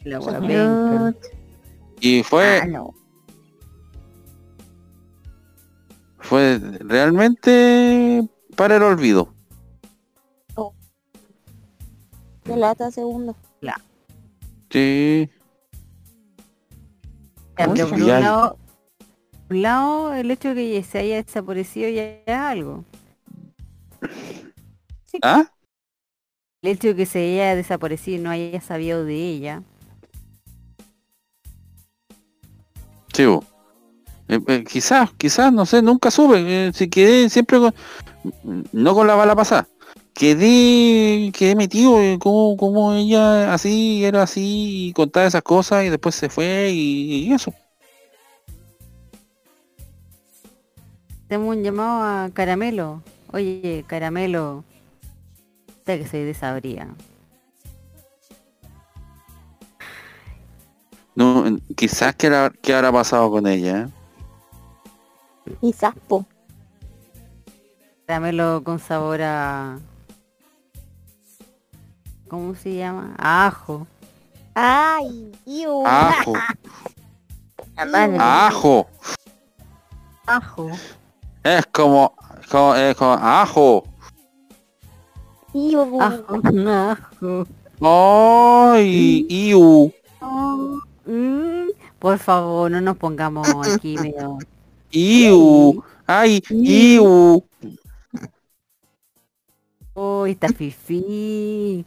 La penca. Y fue, Ah, no. fue realmente para el olvido. De lata segundo. Sí. Por un lado, por un lado, el hecho de que se haya desaparecido ya es algo. ¿Ah? El hecho de que se haya desaparecido y no haya sabido de ella. Sí. Eh, eh, quizás, quizás, no sé, nunca supe. eh, si quedé siempre con, no con la bala pasada. Quedé, quedé metido en cómo, cómo ella así, era así, y contaba esas cosas y después se fue y, y eso. Hacemos un llamado a Caramelo. Oye, Caramelo. Usted que soy desabría. No, quizás que, la- que habrá pasado con ella. ¿eh? Quizás, po. Caramelo con sabor a... ¿Cómo se llama? Ajo. Ay, iu. Ajo, ajo. Ajo. Es como, como, es como ajo. Iu. Ajo. Ajo. Ay, iu, Mm, por favor, no nos pongamos aquí medio... iu, ay, iu. Uy, está fifi.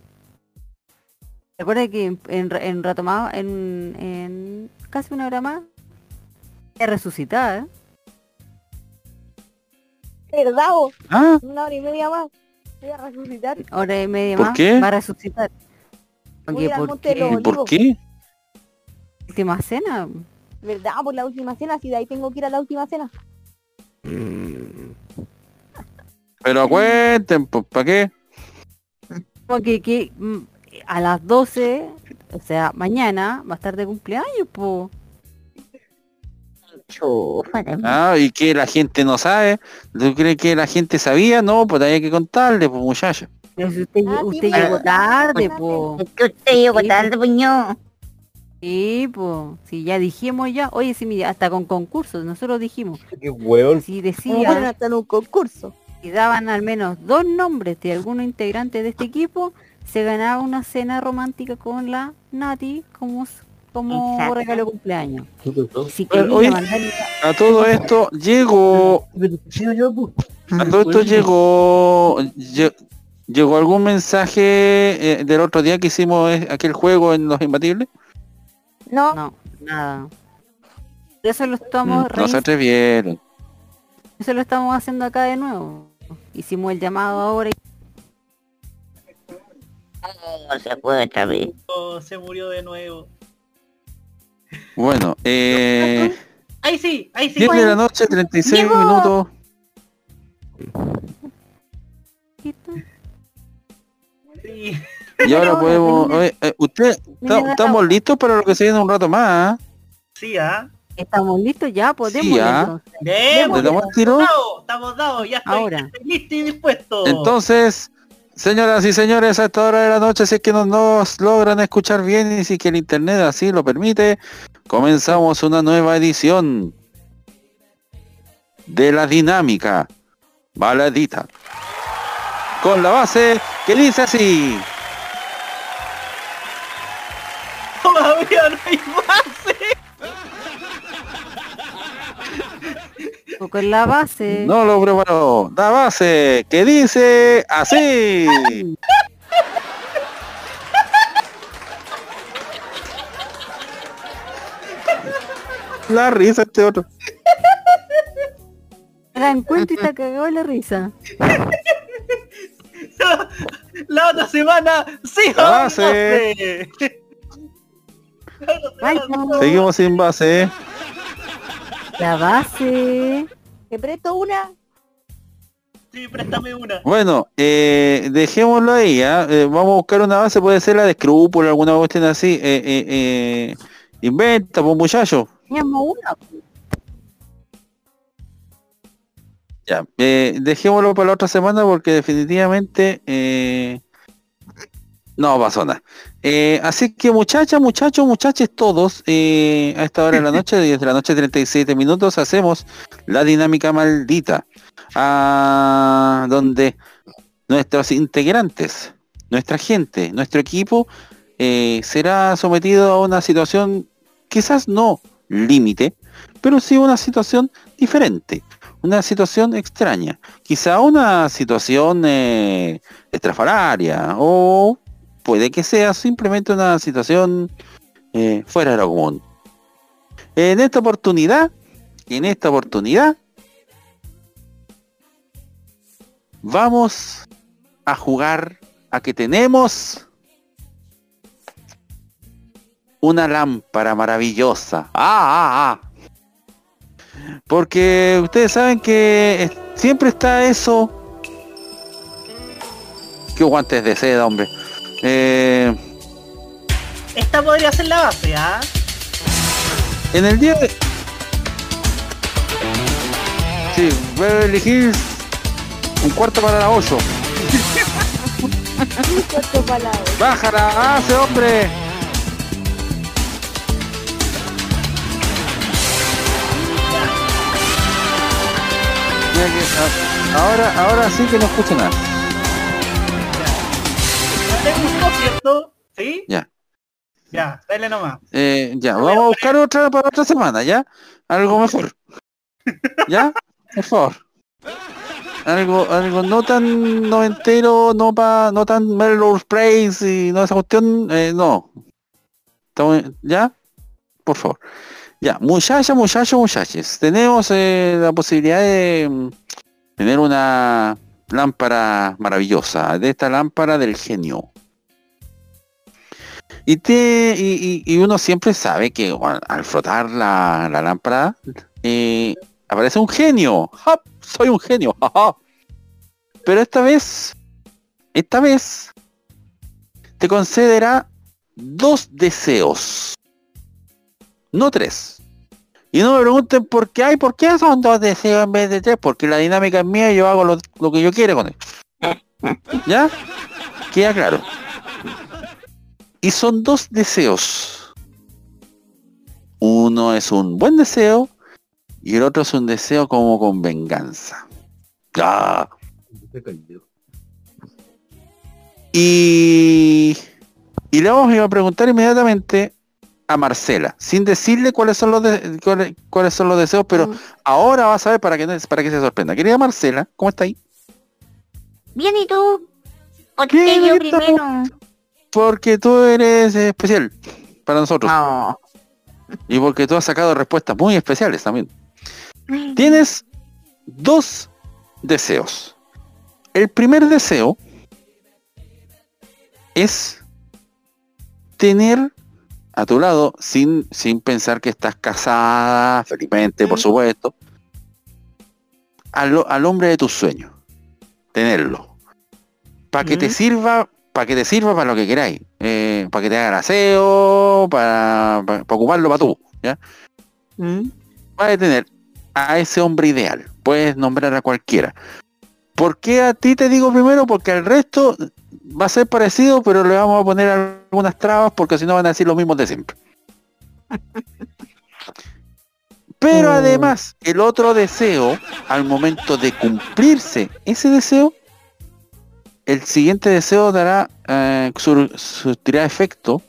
Recuerda que en, en, Ratomado, en, en casi una hora más, es resucitada. ¿eh? ¿Verdad? Ah, Una hora y media más. Voy a resucitar. Hora y media ¿Por más, qué? va a resucitar. Voy Porque al por qué? ¿y por Olivos. qué? última cena. ¿Verdad? Por la última cena, si de ahí tengo que ir a la última cena. Pero cuenten, pues, ¿para qué? Porque que mm, a las 12, o sea, mañana va a estar de cumpleaños, po. Ah, y que la gente no sabe. ¿Tú crees que la gente sabía? No, pues hay que contarle, pues muchacha. Pero si usted, Ah, llegó tarde, po. Es que usted llegó Sí, tarde, puño. Sí, po. Si ya dijimos ya. Oye, sí, mira, hasta con concursos, nosotros dijimos. Qué hueón. Si decían, hasta en un concurso. si daban al menos dos nombres de algunos integrantes de este equipo, se ganaba una cena romántica con la Nati como, como Exacto. regalo de cumpleaños. Si Oye, quería oye. mandarle A todo esto llegó, a todo esto llegó, lle- llegó algún mensaje eh, del otro día que hicimos eh, aquel juego en los imbatibles. No, No, nada. Eso lo estamos No se atrevieron. eso lo estamos haciendo acá de nuevo. Hicimos el llamado ahora y Oh, se fue vez. Oh, se murió de nuevo. Bueno, eh, Ahí sí, ahí sí. 10 de la noche, 36 Llegó. minutos. Sí. Y ahora podemos... oye, eh, usted, ta- estamos listos para lo que se viene un rato más. ¿ah? Sí, ¿ah? Estamos listos ya, podemos. Sí, ¿ah? entonces. ¿Le damos tiro? dados, estamos dados, ya estoy, Ahora. ya estoy listo y dispuesto. Entonces, señoras y señores, a esta hora de la noche, si es que no nos logran escuchar bien y si que el internet así lo permite, comenzamos una nueva edición de la dinámica baladita. Con la base que dice así. Todavía no hay base. O con la base. No lo preparó. La base que dice así. La risa este otro. Se dan cuenta y te cagó la risa. La otra semana, sí, La base. Ay, Seguimos sin base. La base. ¿Te presto una? Sí, préstame una. Bueno, eh, dejémoslo ahí, ¿ya? Eh, vamos a buscar una base, puede ser la de escrúpulo, alguna cuestión así. Eh, eh, eh, inventa, pues muchacho. Teníamos una. Ya, eh, dejémoslo para la otra semana porque definitivamente eh, no pasó nada. Eh, así que muchachas, muchachos, muchachos todos, eh, a esta hora de la noche, desde la noche 37 minutos, hacemos la dinámica maldita. ah, donde nuestros integrantes, nuestra gente, nuestro equipo eh, será sometido a una situación quizás no límite, pero sí una situación diferente, una situación extraña, quizá una situación eh, estrafalaria o puede que sea simplemente una situación eh, fuera de lo común. En esta oportunidad, en esta oportunidad, vamos a jugar a que tenemos una lámpara maravillosa. Ah, ah, ah. Porque ustedes saben que siempre está eso. Que guantes de seda, hombre. Eh, Esta podría ser la base, ¿ah? en el día de... Sí, Beverly Hills, un cuarto para las 8. Un cuarto palabra. ¡Bájala! ¡Hace, hombre! Mira que, a- ahora, ahora sí que no escucho nada. ¿Te gustó, cierto? ¿Sí? Ya. Ya, dale nomás. Eh, ya, vamos a buscar otra para otra semana, ¿ya? Algo mejor. ¿Ya? Por favor. Algo, algo no tan noventero, no pa, no tan Melrose Place y no esa cuestión, eh, no. ¿Ya? Por favor. Ya, muchachas, muchachos, muchachos. Tenemos eh, la posibilidad de mm, tener una lámpara maravillosa, de esta lámpara del genio. Y, te, y, y- uno siempre sabe que al frotar la, la lámpara eh, aparece un genio. Soy un genio. Pero esta vez, esta vez, te concederá dos deseos. No tres. Y no me pregunten por qué hay, por qué son dos deseos en vez de tres, porque la dinámica es mía y yo hago lo, lo que yo quiero con él. ¿Ya? Queda claro. Y son dos deseos. Uno es un buen deseo y el otro es un deseo como con venganza. Ya. Y, y le vamos a preguntar inmediatamente a Marcela, sin decirle cuáles son los de- cuáles, cuáles son los deseos, pero ahora vas a ver para que para que se sorprenda. Querida Marcela, ¿cómo está ahí? Bien, ¿y tú? ¿Por Bien, qué yo aquí estamos. Porque tú eres especial para nosotros. Y porque tú has sacado respuestas muy especiales también. Tienes dos deseos. El primer deseo es tener a tu lado, sin, sin pensar que estás casada, felizmente, por supuesto, al, al hombre de tus sueños. Tenerlo. Para que te sirva, para que te sirva para lo que queráis. eh, para que te haga el aseo, para, para, para ocuparlo para tú. ¿ya? Vas a tener a ese hombre ideal. Puedes nombrar a cualquiera. ¿Por qué a ti te digo primero? Porque al resto va a ser parecido, pero le vamos a poner algunas trabas porque si no van a decir lo mismo de siempre. Pero además, el otro deseo, al momento de cumplirse ese deseo, el siguiente deseo dará, eh, sur- surtirá efecto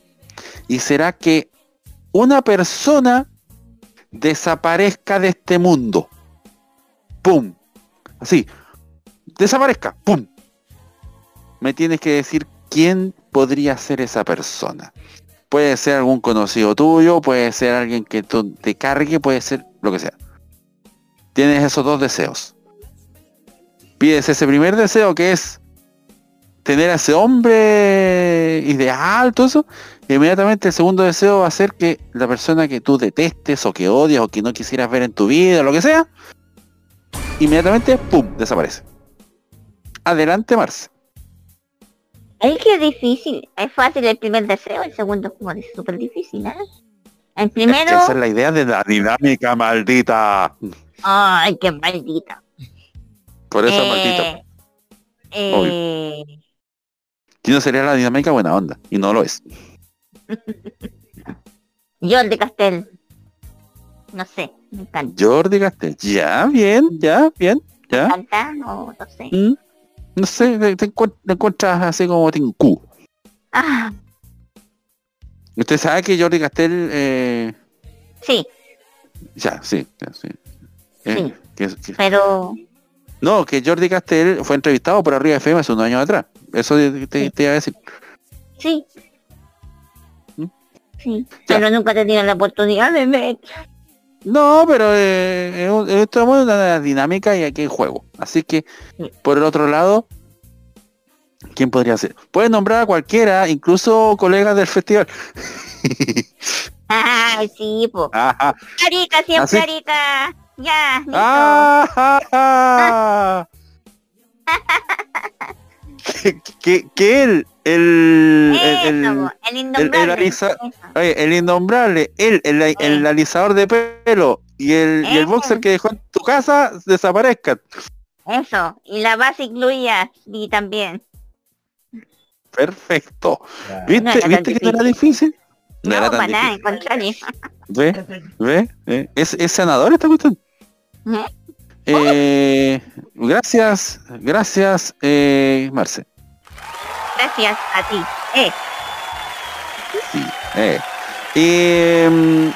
y será que una persona desaparezca de este mundo. ¡Pum! Así. Desaparezca. ¡Pum! Me tienes que decir quién podría ser esa persona. Puede ser algún conocido tuyo, puede ser alguien que te cargue, puede ser lo que sea. Tienes esos dos deseos. Pides ese primer deseo que es tener a ese hombre ideal, todo eso. Inmediatamente el segundo deseo va a ser que la persona que tú detestes o que odias o que no quisieras ver en tu vida, lo que sea, inmediatamente, ¡pum!, desaparece. Adelante, Marce. Es que es difícil. Es fácil el primer deseo, el segundo es como súper difícil, ¿eh? El primero... Esa es la idea de la dinámica maldita. Ay, qué maldita. Por eso es Eh, maldita. eh, Si no sería la dinámica buena onda. Y no lo es. Jordi Castel. No sé, me encanta. Jordi Castel. Ya, bien, ya, bien, ¿Me ya. encanta? No, no sé. Mm. No sé, te, te encuent- te encuentras así como Tinku. Ah, Usted sabe que Jordi Castel, eh, sí, ya, sí, ya, sí. Eh, Sí. que- que- pero... no, que Jordi Castel fue entrevistado por Arriba FM hace unos años atrás. Eso te, te- te iba a decir. Sí. ¿Mm? Sí, pero nunca he tenido la oportunidad de ver. No, pero eh, es estamos en una dinámica y aquí hay juego. Así que, por el otro lado, ¿quién podría ser? Puedes nombrar a cualquiera, incluso colegas del festival. Ay, sí, po. Ajá. Arica, siempre Así- Arica. Ya, listo. Ah, ja, ja. que, que- que él, el, el, Eso, el, el el- el innombrable. alisa- oye, el innombrable, él, el, el alisador de pelo y el, y el boxer que dejó en tu casa desaparezcan. Eso, y la base incluía, y también. Perfecto. No ¿Viste, tan ¿viste que no era difícil? No, No, era tan para nada, difícil. en contrario. ¿Ve? ¿Ve? ¿Ve? ¿Es, es sanador esta cuestión? ¿Eh? Eh, gracias, gracias, eh, Marce. Gracias a ti. Eh, Sí, eh. Em,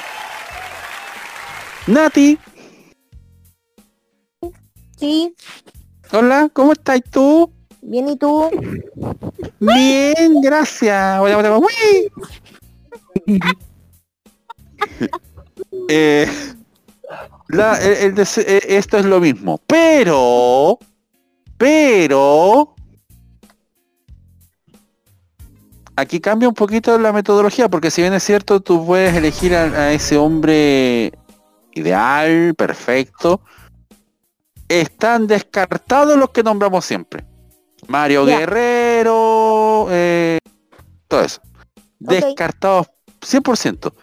Nati, Sí, hola, ¿cómo estás tú? bien, ¿y tú? Bien, gracias. Hola, hola, uy. Eh, la- el- el dese- eh, esto es lo mismo, pero, pero, aquí cambia un poquito la metodología, porque si bien es cierto, tú puedes elegir a, a ese hombre ideal, perfecto, están descartados los que nombramos siempre. Mario. Guerrero, eh, todo eso. Descartados 100%.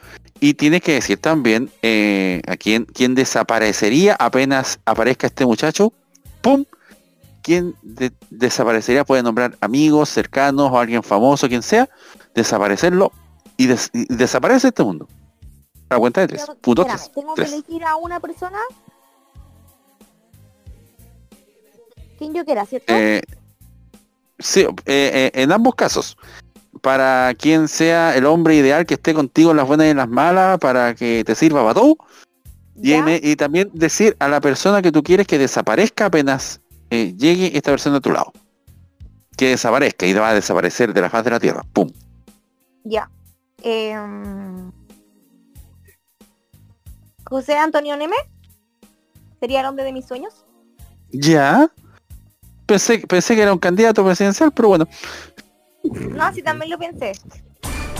Y tienes que decir también eh, a quién, quién desaparecería apenas aparezca este muchacho. ¡Pum! ¿Quién de- desaparecería? Puede nombrar amigos, cercanos o alguien famoso, quien sea. Desaparecerlo y, des- y desaparece este mundo. A cuenta de tres. Punto espera, tres. ¿Tengo Tres. que elegir a una persona? ¿Quién yo quiera, cierto? Eh, sí, eh, en ambos casos. Para quien sea el hombre ideal que esté contigo en las buenas y en las malas, para que te sirva para todo. Y, en- y también decir a la persona que tú quieres que desaparezca apenas eh, llegue esta persona a tu lado. Que desaparezca y va a desaparecer de la faz de la tierra. ¡Pum! Ya. Em, José Antonio Neme. ¿Sería el hombre de mis sueños? Ya. Pensé, pensé que era un candidato presidencial, pero bueno. No, sí, también lo pensé.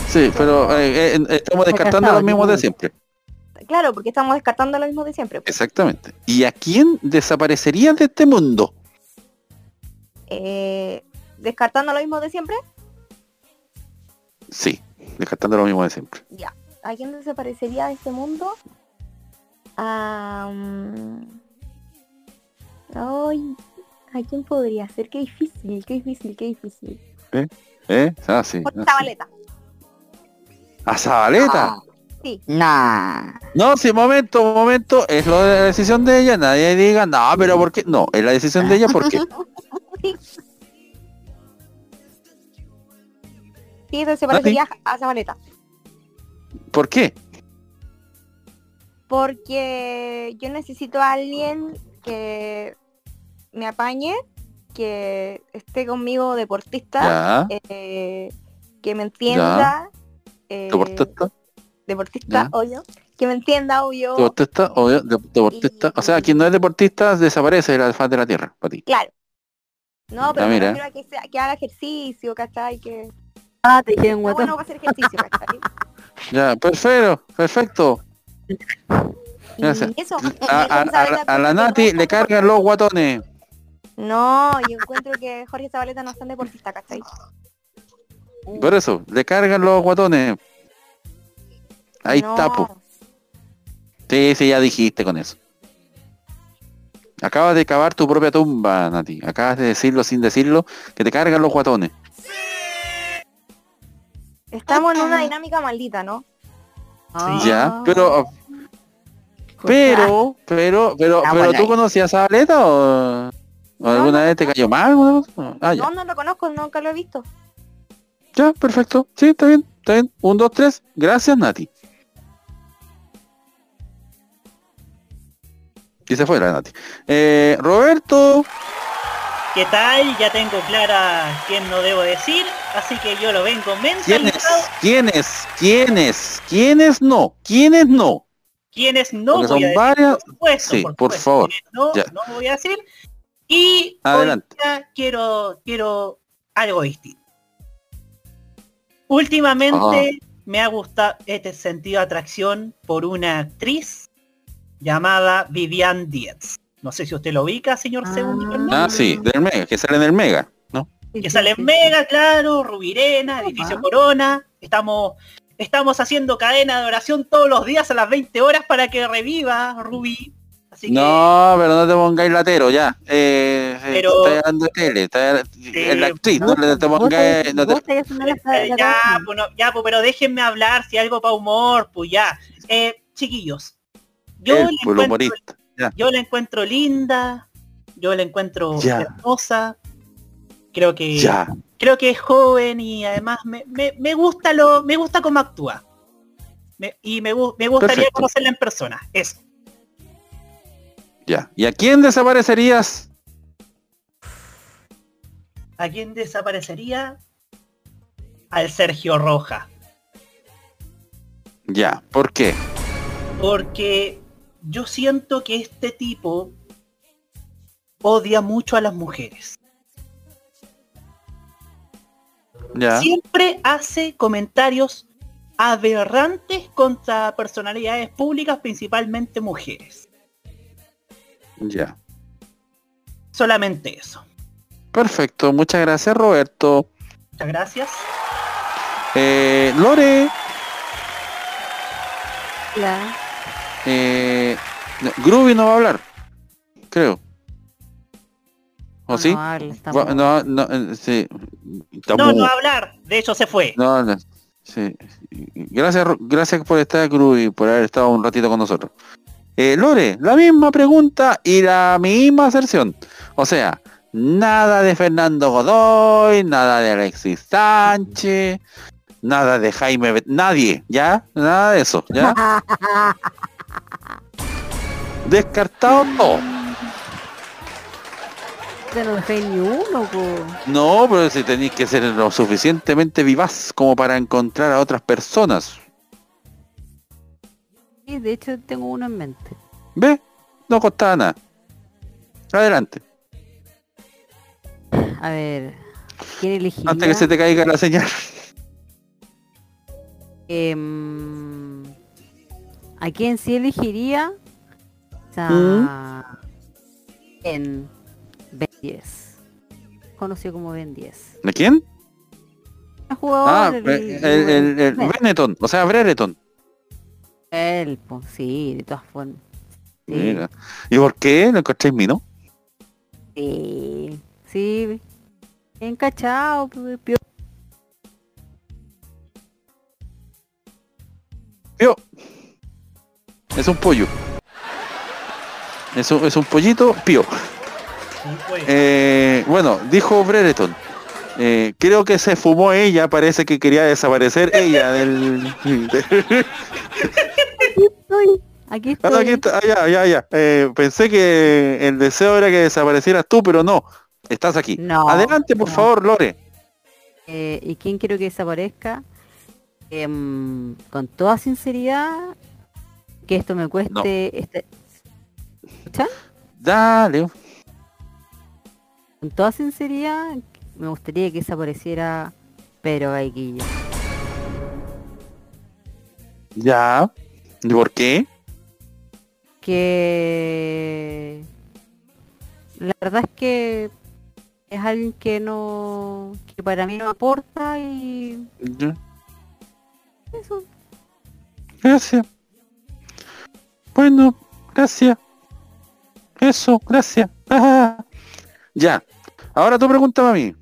Sí, pero eh, eh, estamos descartando los mismos de siempre. Claro, porque estamos descartando lo mismo de siempre. pues. Exactamente. ¿Y a quién desaparecería de este mundo? Eh, descartando lo mismo de siempre, Sí, descartando lo mismo de siempre. ya. ¿A quién desaparecería de este mundo? Am, Ay, ¿a quién podría ser? Qué difícil, qué difícil, qué difícil. ¿Eh? ¿Eh? Ah, sí. Ah, sí. Zabaleta. ¿A Zabaleta? Sí. Nah. No, sí, momento, momento, es lo de la decisión de ella, nadie diga, no, pero ¿por qué? No, es la decisión de ella, ¿por qué? Sí, desaparecería a Zabaleta. ¿Por qué? Porque yo necesito a alguien que me apañe, que esté conmigo deportista, eh, que me entienda, eh, ¿Deportista? deportista, Ya. obvio, que me entienda, obvio, ¿Deportista? Obvio, de- deportista. O sea, quien no es deportista desaparece de la faz de la tierra, para ti. claro. No, pero Ah, me mira. refiero a que, sea- que haga ejercicio, ¿cachai? Que Ah, te está guatón. bueno para hacer ejercicio, ¿cachai? Ya, perfecto, perfecto. Y eso, A, a- la Nati le cargan los guatones. No, yo encuentro que Jorge Zabaleta no es tan deportista, ¿cachai? Por eso, le cargan los guatones. Ahí No. está, po. Sí, sí, ya dijiste con eso. Acabas de cavar tu propia tumba, Nati. Acabas de decirlo sin decirlo, que te cargan los guatones. Estamos en una dinámica maldita, ¿no? Ya, pero... Pero, pero, pero, Ah, pero bueno, ¿tú conocías a Zabaleta o, alguna vez te cayó mal? Ah. No, no lo conozco, nunca lo he visto. Ya, perfecto. Sí, está bien, está bien. Un, dos, tres. Gracias, Nati. Y se fue la Nati. Eh, Roberto. ¿Qué tal? Ya tengo clara quién no debo decir, así que yo lo vengo mentalizado. ¿Quiénes? ¿Quiénes? ¿Quiénes no? ¿Quiénes no? ¿Quiénes no Porque voy a son decir? varias. Por supuesto, Sí, por favor. ¿Quiénes No, Ya. no voy a decir. Y hoy Adelante. día quiero, quiero algo distinto. Últimamente me ha gustado este sentido de atracción por una actriz llamada Vivian Dietz. No sé si usted lo ubica, señor Segundo. Fernández. Ah, sí, del Mega, que sale en el Mega, ¿no? que sale en Mega, claro, Rubirena, Edificio Corona. Estamos, estamos haciendo cadena de oración todos los días a las 20 horas para que reviva Rubí. Así que No, pero no te pongáis latero, ya. Eh, eh, Pero- Estás hablando de tele, estás- es la actriz, no le te Vos pongáis... no te- vos te haciendo la- la ya, pues, no, ya, pues, pero déjenme hablar si algo para humor, pues ya. Eh, chiquillos, yo Él, la pues, el encuentro, yo la encuentro linda, yo la encuentro Ya. hermosa, creo que Ya. creo que es joven y además me, me, me gusta lo me gusta cómo actúa Me- y me, me gustaría Perfecto. conocerla en persona eso Ya. ¿Y a quién desaparecerías? a quién desaparecería al Sergio Roja Ya. ¿Por qué? porque yo siento que este tipo odia mucho a las mujeres Ya. siempre hace comentarios aberrantes contra personalidades públicas principalmente mujeres Ya. solamente eso Perfecto. Muchas gracias, Roberto. muchas gracias Eh, Lore. La- Eh, no, Groovy no va a hablar. Creo. ¿O No, sí? no habla, Va- no, no, eh, sí. No, no va a hablar. De hecho, se fue. No, no, sí. Gracias, gracias por estar, Groovy, por haber estado un ratito con nosotros. Eh, Lore, la misma pregunta y la misma aserción. O sea, nada de Fernando Godoy, nada de Alexis Sánchez, nada de Jaime, Bet- nadie, ¿ya? Nada de eso, ¿ya? Descartado todo. No ni uno. No, pero si tenéis que ser lo suficientemente vivaz como para encontrar a otras personas. Sí, de hecho tengo uno en mente. ¿Ve? No costaba nada. Adelante. A ver. ¿Quién elegiría? Antes que se te caiga la señal. Em, ¿A quién sí elegiría? Sea, ¿Mm? en Ben 10. Conocido como Ben 10. ¿De quién? El jugador, Ah, el- el, el, el- el Ben. Benetton, o sea, Brereton. Él, pues, sí, de todas formas. Sí, Mira. ¿Y por qué? ¿Lo encontréis mino? sí, sí. Encachado, pues, pio- Pío. Es un pollo. Es un, es un pollito pío. Eh, bueno, dijo Brereton. eh, creo que se fumó ella, parece que quería desaparecer ella del... de- Aquí Ah, estoy. no, aquí está, ah, ya, ya, ya. Eh, pensé que el deseo era que desaparecieras tú, pero no. Estás aquí. No, Adelante, por no. favor, Lore. Eh, ¿Y quién quiero que desaparezca? Em, con toda sinceridad, que esto me cueste... Este... ¿Escuchan? Dale. Con toda sinceridad, me gustaría que desapareciera Pedro Gaiquillo. Ya. ¿Y por qué? Que... La verdad es que es alguien que no... que para mí no aporta y... Ya. Eso. Gracias. Bueno, gracias. Eso, gracias. Ah, ya. Ahora tú pregúntame a mí.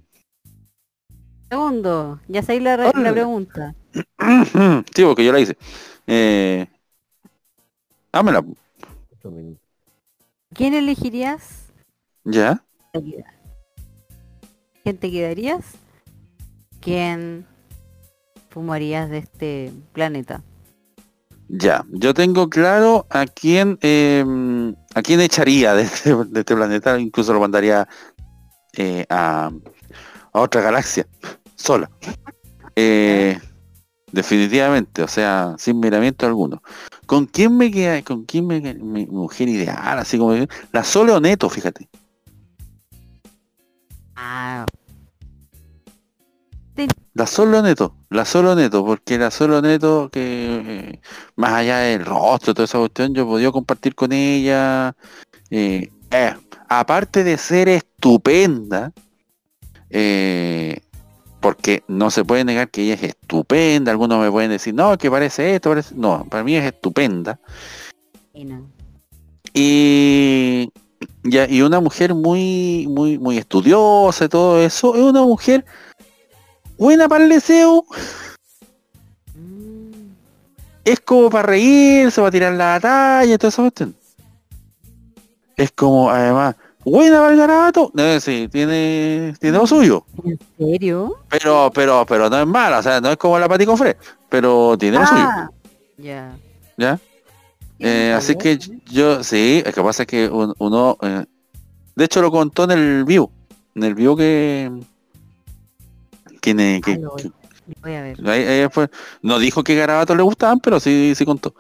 Segundo, ya sabéis la, la pregunta. sí, porque yo la hice. Eh, hámela. ¿Quién elegirías? Ya. ¿Quién te quedarías? ¿Quién fumarías de este planeta? Ya. Yo tengo claro a quién eh, a quién echaría de este, de este planeta. Incluso lo mandaría eh, a, a otra galaxia. Sola. Eh, definitivamente, o sea, sin miramiento alguno. ¿Con quién me queda? ¿Con quién me queda mi mujer ideal? Así como la Sole Oneto, fíjate. Ah, La Solo Neto, la Solo Neto, porque la Solo Neto que eh, más allá del rostro, toda esa cuestión, yo he podido compartir con ella. eh, eh, aparte de ser estupenda, eh, porque no se puede negar que ella es estupenda, algunos me pueden decir, no, que parece esto, parece... No, para mí es estupenda. y no. Y, ya, y una mujer muy, muy, muy estudiosa y todo eso, es una mujer buena para el deseo. Es como para reírse, para tirar la talla y todo eso. cuestión. Es como, además, buena para el garabato. No, sí, tiene, tiene lo suyo. ¿En serio? Pero, pero, pero no es mala, o sea, no es como la Pati Cofré, pero tiene lo suyo. Ah, ya. ¿Ya? Eh, así que yo, sí, es que pasa que un- uno, eh, de hecho lo contó en el vivo, en el vivo que, que, que- Ah, que- lo voy a ver. después- no dijo que Garabato le gustaban, pero sí, sí contó.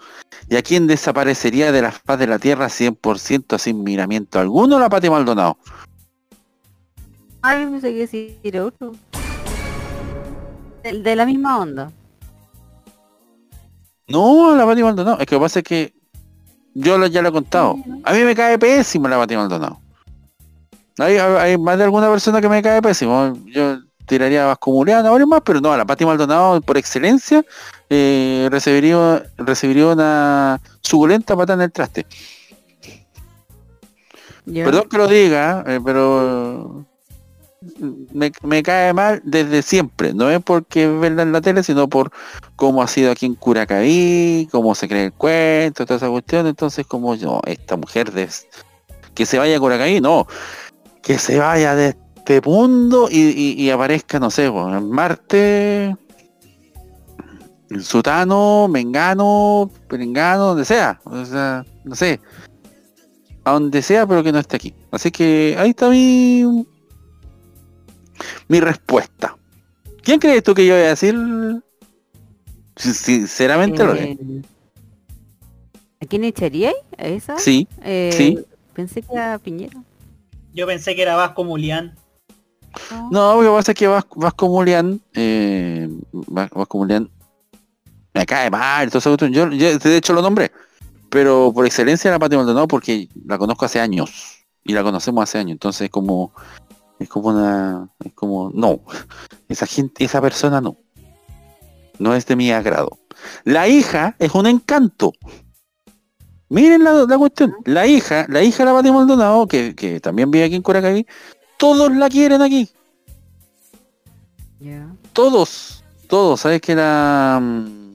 ¿Y a quién desaparecería de la faz de la tierra 100% sin miramiento alguno? La Pati Maldonado. Ay, no sé qué decir otro. De, de la misma onda. No, la Pati Maldonado. Es que lo que pasa es que yo lo- ya lo he contado. A mí me cae pésimo la Pati Maldonado. Hay, hay más de alguna persona que me cae pésimo. Yo tiraría a varios más, pero no, a la Pati Maldonado por excelencia eh, recibiría, recibiría una suculenta patada en el traste. Perdón que lo diga, eh, pero me, me cae mal desde siempre. No es porque es verdad en la tele, sino por cómo ha sido aquí en Curacaví, cómo se cree el cuento, toda esa cuestión. Entonces, como yo, esta mujer de, que se vaya a Curacaví, no, que se vaya de este mundo y, y- y aparezca, no sé, en Marte, en Sutano, Mengano, Perengano, donde sea. O sea, no sé a donde sea, pero que no esté aquí. Así que ahí está mi mi respuesta. ¿Quién crees tú que yo voy a decir? Sin- Sinceramente lo Eh, ¿A quién echaríais? ¿A esa? Sí, Eh, sí. Pensé que era Piñera. Yo pensé que era Vasco Mulián. No, lo que pasa es que Vas- Vasco Mulián, eh, Vas- Vasco Mulián me cae mal, yo, yo de hecho lo nombré, pero por excelencia la Pati Maldonado porque la conozco hace años. Y la conocemos hace años, entonces como es como una es como no, esa gente, esa persona no, no es de mi agrado. La hija es un encanto. Miren la, la cuestión, la hija, la hija de la Pati Maldonado, que, que también vive aquí en Curacaví, todos la quieren aquí. Todos, todos, ¿sabes que era? mm,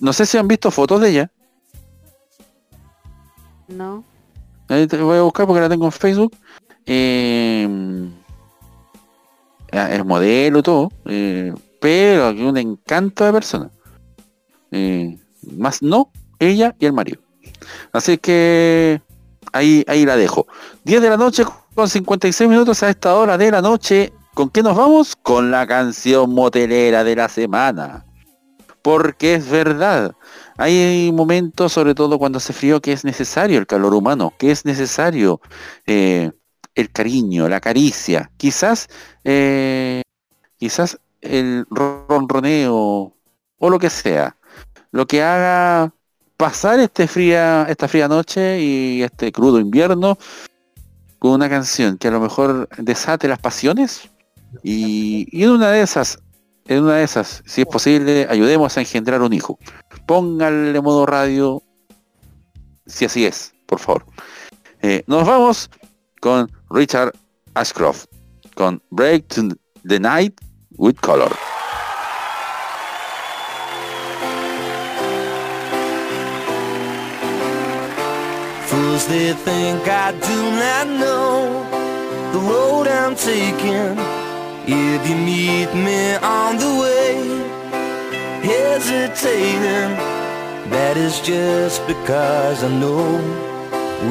No sé si han visto fotos de ella. No. Ahí te voy a buscar porque la tengo en Facebook. Eh, es modelo y todo. eh, pero aquí un encanto de persona. Eh, más no, ella y el marido. Así que ahí, ahí la dejo. 10 de la noche con 56 minutos a esta hora de la noche. ¿Con qué nos vamos? Con la canción motelera de la semana. Porque es verdad. Hay momentos, sobre todo cuando hace frío, que es necesario el calor humano, que es necesario eh, el cariño, la caricia. Quizás, eh, quizás el ronroneo o lo que sea. Lo que haga pasar este fría, esta fría noche y este crudo invierno con una canción que a lo mejor desate las pasiones y, en una de esas, en una de esas, si es posible, ayudemos a engendrar un hijo. Pónganle modo radio, si así es, por favor. Eh, nos vamos con Richard Ashcroft, con Break the Night with Color. Fools they think I do not know the road I'm taking. If you meet me on the way, hesitating, that is just because I know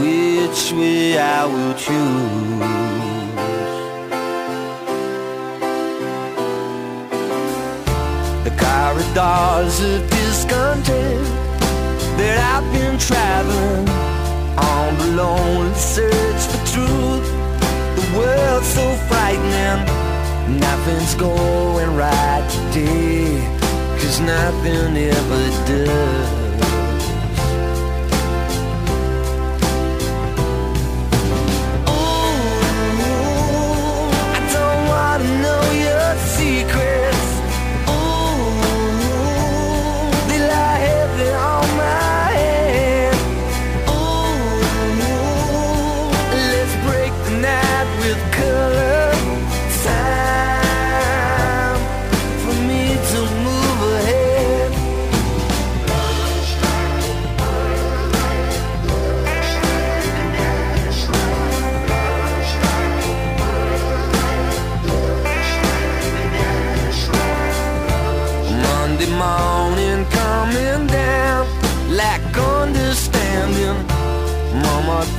which way I will choose. The corridors of discontent that I've been traveling on the lonely search for truth. The world's so frightening, nothing's going right today, cause nothing ever does. Ooh, I don't wanna know your secrets.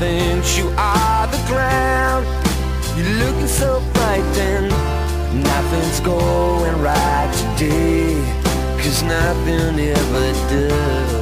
You are the ground. You're looking so frightened. Nothing's going right today. Cause nothing ever does.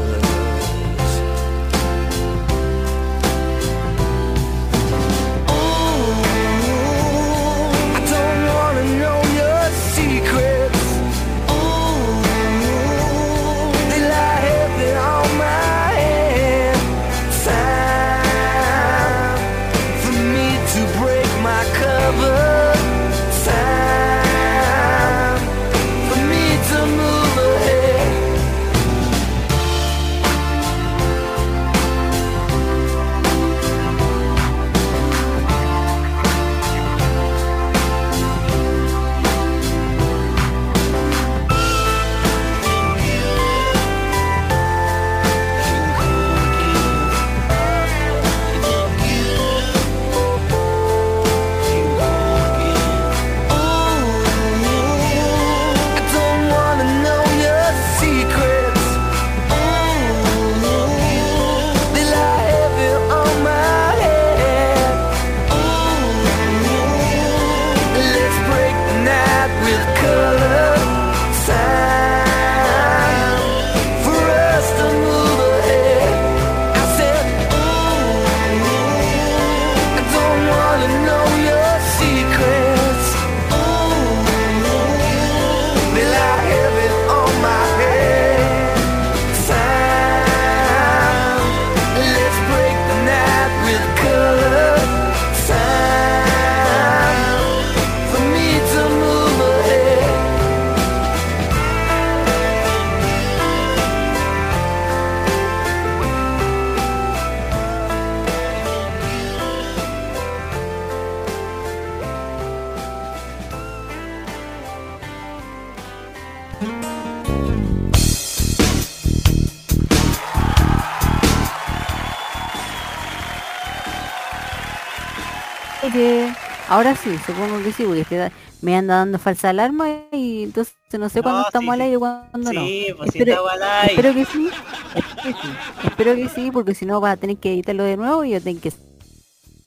Ahora sí, supongo que sí, porque te- me anda dando falsa alarma y entonces no sé cuándo No, estamos sí, al sí. aire y cuándo no. Sí, pues sí espero, estamos al aire. espero que sí, espero que sí, espero que sí, porque si no vas a tener que editarlo de nuevo y yo tengo que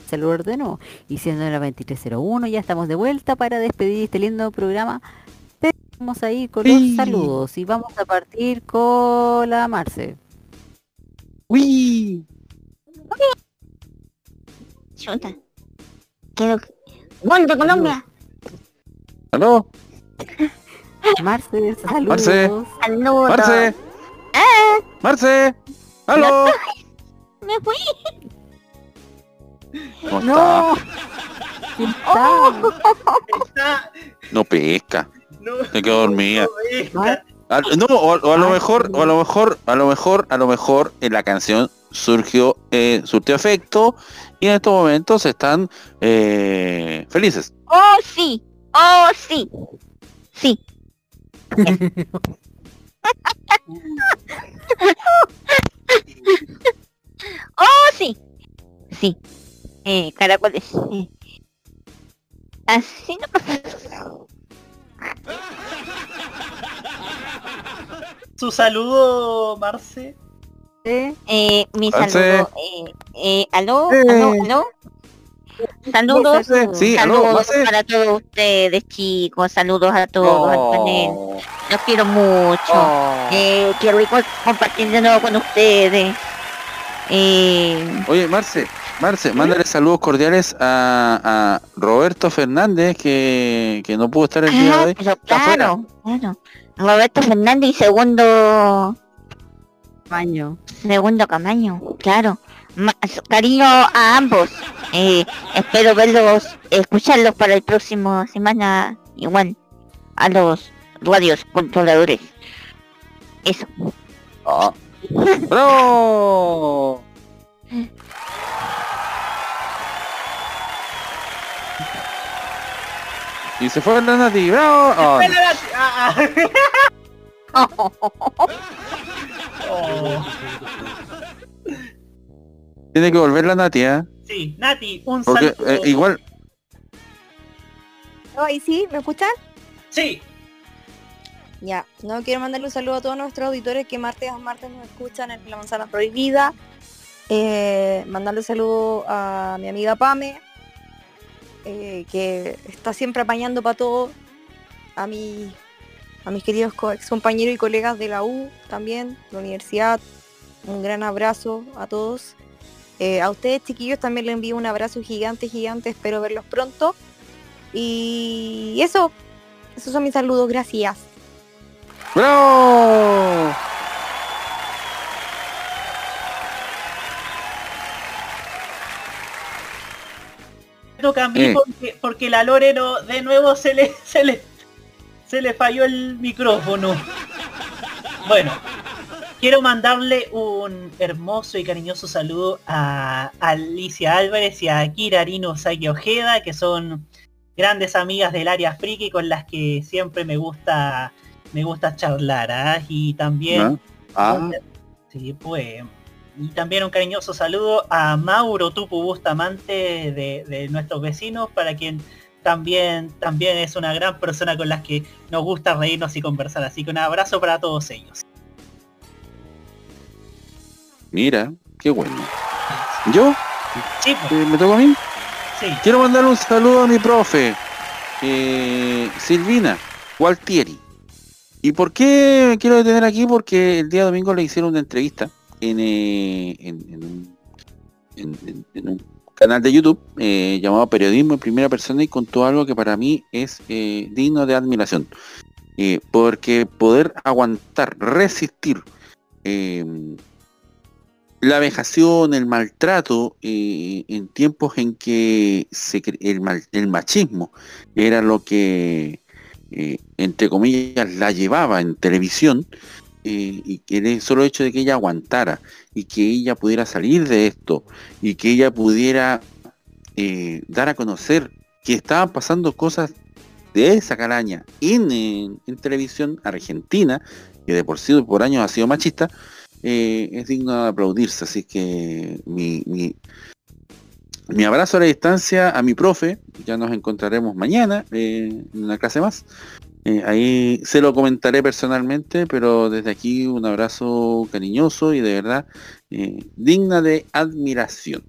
saludar de nuevo. Y siendo la 2301 ya estamos de vuelta para despedir este lindo programa. Pero Vamos ahí con los saludos y vamos a partir con la Marce. Uy. Chuta. Quiero... ¡Gol de Colombia! ¿Aló? Marce, saludos. Marce. Saludos. Marce. ¡Ah! Marce. ¿Aló? ¡Me fui! ¿Cómo No. está? No pesca. Se quedó dormida. A- no, o, o a lo mejor, o a lo mejor, a lo mejor, a lo mejor en la canción surgió, eh, surtió efecto y en estos momentos están eh, felices. ¡Oh, sí! ¡Oh, sí! Sí. ¡Oh, sí! Sí. Eh, caracoles. Así no pasa. Su saludo, Marce. Eh, mi saludo. Eh, eh, ¿Aló? ¿Aló? ¿Aló? Saludos. Sí, saludos para todos ustedes chicos, saludos a todos, al panel. Los quiero mucho. Eh, quiero ir co- compartir de nuevo con ustedes. Eh, Oye, Marce, Marce, mándale saludos cordiales a, a Roberto Fernández que, que no pudo estar el día de ah, hoy. pero claro, claro. Roberto Fernández y segundo Camaño. Segundo Camaño, claro. Cariño a ambos. Eh, espero verlos, escucharlos para el próximo semana. Igual a los radios controladores. Eso. Ah. ¡Bravo! Y se fue la Nati, ¡bravo! Oh, no. Oh. Tiene que volver la Nati, ¿eh? Sí, Nati, un Porque saludo. eh, igual, Ay, sí, ¿me escuchan? Sí. Ya, no quiero mandarle un saludo a todos nuestros auditores que martes a martes nos escuchan en La Manzana Prohibida. Eh, mandarle un saludo a mi amiga Pame, eh, que está siempre apañando para todo. A mi, a mis queridos ex compañeros y colegas de la U también, de la universidad. Un gran abrazo a todos. Eh, a ustedes chiquillos también les envío un abrazo gigante, gigante. Espero verlos pronto. Y eso, esos son mis saludos, gracias. ¡bravo! toca a mí Eh. porque, porque la Lore no, de nuevo se le, se le se le falló el micrófono. Bueno, quiero mandarle un hermoso y cariñoso saludo a Alicia Álvarez y a Akira Arino Saki Ojeda, que son grandes amigas del área friki con las que siempre me gusta me gusta charlar, ¿ah? Y también Ah. Sí, pues. Y también un cariñoso saludo a Mauro Tupu Bustamante de, de nuestros vecinos, para quien también, también es una gran persona con las que nos gusta reírnos y conversar. Así que un abrazo para todos ellos. Mira, qué bueno. ¿Yo? Sí, Eh, ¿Me toca a mí? Sí. Quiero mandar un saludo a mi profe, eh, Silvina Gualtieri. ¿Y por qué me quiero detener aquí? Porque el día domingo le hicieron una entrevista en, eh, en- en un canal de YouTube eh, llamado Periodismo en Primera Persona y contó algo que para mí es eh, digno de admiración. Eh, porque poder aguantar, resistir la vejación, el maltrato, en tiempos en que el, machismo era lo que, entre comillas, la llevaba en televisión, eh, y que el solo hecho de que ella aguantara y que ella pudiera salir de esto y que ella pudiera eh, dar a conocer que estaban pasando cosas de esa calaña en, televisión argentina, que de por sí por años ha sido machista, eh, es digno de aplaudirse. Así que mi, mi, abrazo a la distancia a mi profe, ya nos encontraremos mañana en una clase más. Eh, ahí se lo comentaré personalmente, pero desde aquí un abrazo cariñoso y de verdad eh, digna de admiración.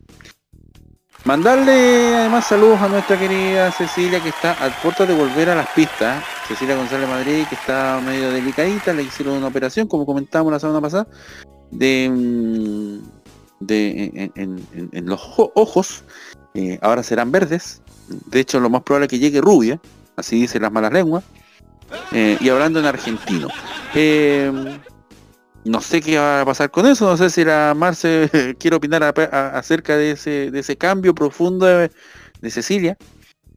Mandarle además saludos a nuestra querida Cecilia que está a puerta de volver a las pistas. Cecilia González Madrid que está medio delicadita, le hicieron una operación, como comentábamos la semana pasada, de, mm, de en, los jo- ojos. Eh, ahora serán verdes. De hecho, lo más probable es que llegue rubia, así dicen las malas lenguas. Eh, y hablando en argentino. Eh, no sé qué va a pasar con eso, no sé si la Marce quiere opinar acerca de ese, de ese cambio profundo de, Cecilia.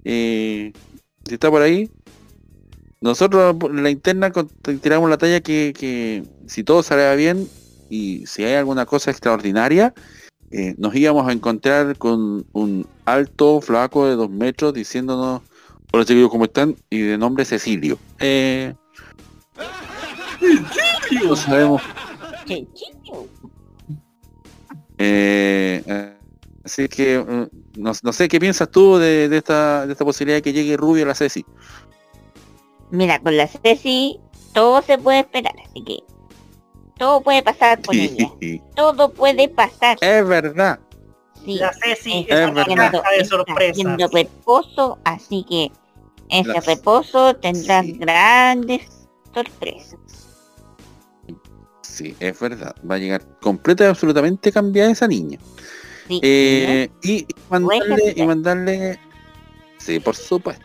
Eh, si está por ahí. Nosotros en la interna tiramos la talla que, que si todo sale bien y si hay alguna cosa extraordinaria, eh, nos íbamos a encontrar con un alto flaco de dos metros diciéndonos, hola chiquillos, ¿cómo están? Y de nombre Cecilio. Eh, no sabemos. Eh, eh, así que eh, no, no sé qué piensas tú de, de esta, de esta posibilidad de que llegue Rubio a la Ceci. Mira, con la Ceci todo se puede esperar, así que todo puede pasar con ella. Todo puede pasar. Es verdad. Sí, La Ceci está es una haciendo- caja de está sorpresas. haciendo reposo, ese reposo tendrá grandes sorpresas. Sí, es verdad. Va a llegar completa y absolutamente cambiada esa niña. Sí, Eh, y, y mandarle, y mandarle. Sí, por supuesto.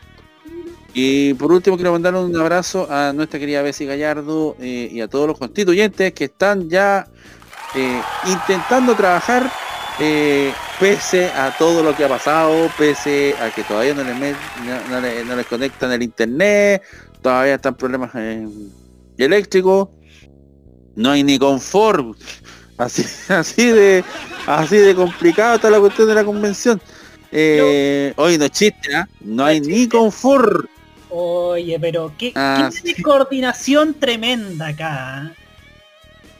Y por último quiero mandarle un abrazo a nuestra querida Bessie Gallardo eh, y a todos los constituyentes que están ya eh, intentando trabajar eh, pese a todo lo que ha pasado, pese a que todavía no les, met- no, no le- no les conectan el internet, todavía están problemas eh, eléctricos, no hay ni confort, así, así de así de complicado está la cuestión de la convención. Eh, hoy no es chiste, ¿ah? no hay ni confort. Oye, pero qué, Ah, qué coordinación tremenda acá.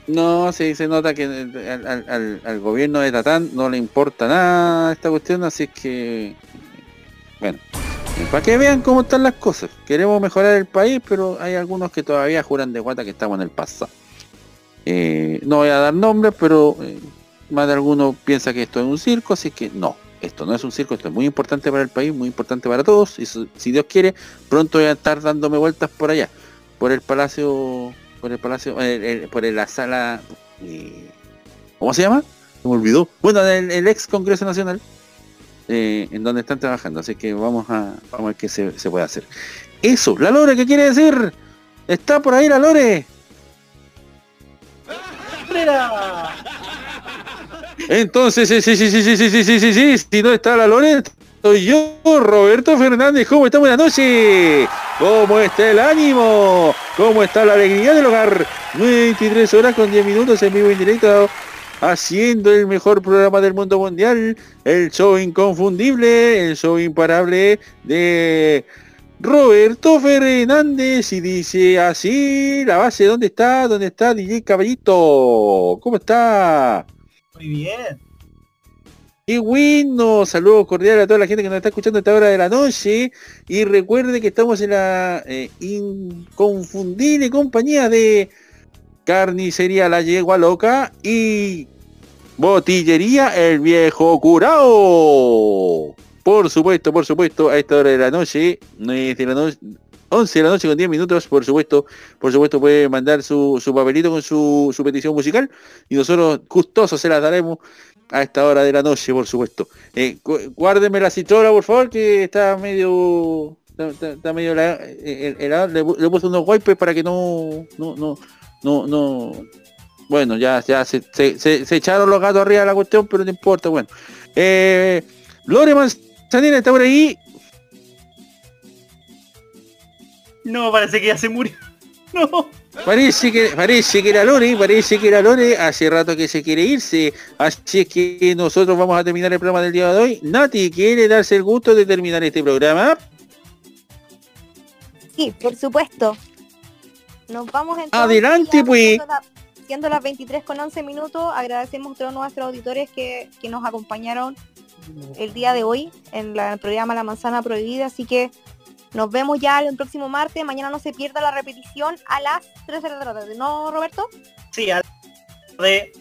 No, sí, se nota que al, gobierno de Tatán no le importa nada esta cuestión, así que, bueno, para que vean cómo están las cosas. Queremos mejorar el país, pero hay algunos que todavía juran de guata que estamos en el pasado. Eh, no voy a dar nombres, pero eh, más de alguno piensa que esto es un circo, así que no, esto no es un circo, esto es muy importante para el país, muy importante para todos, y si Dios quiere, pronto voy a estar dándome vueltas por allá, por el palacio, por el palacio, eh, eh, por la sala, eh, ¿cómo se llama? Se me olvidó. Bueno, el, el ex Congreso Nacional, eh, en donde están trabajando, así que vamos a, vamos a ver qué se, se puede hacer. Eso, la Lore, ¿qué quiere decir? Está por ahí la Lore. Entonces, sí, sí, sí, sí, sí, sí, sí, sí, sí, si no está la Loret, soy yo, Roberto Fernández, ¿cómo está? Buenas noches, ¿cómo está el ánimo? ¿Cómo está la alegría del hogar? 23 horas con 10 minutos en vivo en directo, haciendo el mejor programa del mundo mundial, el show inconfundible, el show imparable de Roberto Fernández y dice así, la base, ¿dónde está? ¿Dónde está DJ Caballito? ¿Cómo está? Muy bien. Y bueno, saludos cordiales a toda la gente que nos está escuchando a esta hora de la noche. Y recuerde que estamos en la eh, inconfundible compañía de Carnicería La Yegua Loca y Botillería El Viejo Curao. Por supuesto, por supuesto, a esta hora de la noche, de la noche 11 de la noche con 10 minutos, por supuesto, por supuesto puede mandar su, su papelito con su, su petición musical y nosotros gustosos se las daremos a esta hora de la noche, por supuesto. Eh, gu- guárdeme la citrola, por favor, que está medio... Está, medio eh, el- el- le, pu- le puse unos wipes para que no... No, no, no, no... Bueno, ya, ya se echaron los gatos arriba de la cuestión, pero no importa, bueno. Eh, Lore Manzanera está por ahí. No, parece que ya se murió. No. Parece que, parece que era Lore, parece que era Lore, hace rato que se quiere irse, así es que nosotros vamos a terminar el programa del día de hoy. Nati, ¿quiere darse el gusto de terminar este programa? Sí, por supuesto. Nos vamos entonces. Adelante, pues. La- siendo las 23 con 11 minutos, agradecemos a todos nuestros auditores que, que nos acompañaron el día de hoy en la- el programa La Manzana Prohibida, así que nos vemos ya el próximo martes. Mañana no se pierda la repetición a las 3 de la tarde, ¿no, Roberto? Sí, a de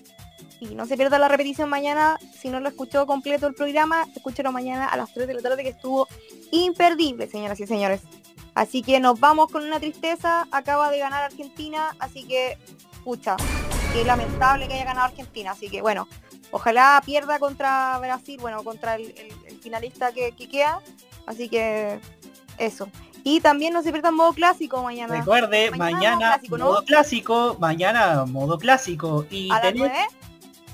Y no se pierda la repetición mañana. Si no lo escuchó completo el programa, escúchelo mañana a las 3 de la tarde que estuvo imperdible, señoras y señores. Así que nos vamos con una tristeza. Acaba de ganar Argentina, así que, pucha, qué lamentable que haya ganado Argentina. Así que bueno, ojalá pierda contra Brasil, bueno, contra el, el- el finalista que, que queda. Así que eso. Y también no se pierda modo clásico mañana. Recuerde, mañana clásico, ¿no? modo clásico, mañana modo clásico. Y A las tenés- 9.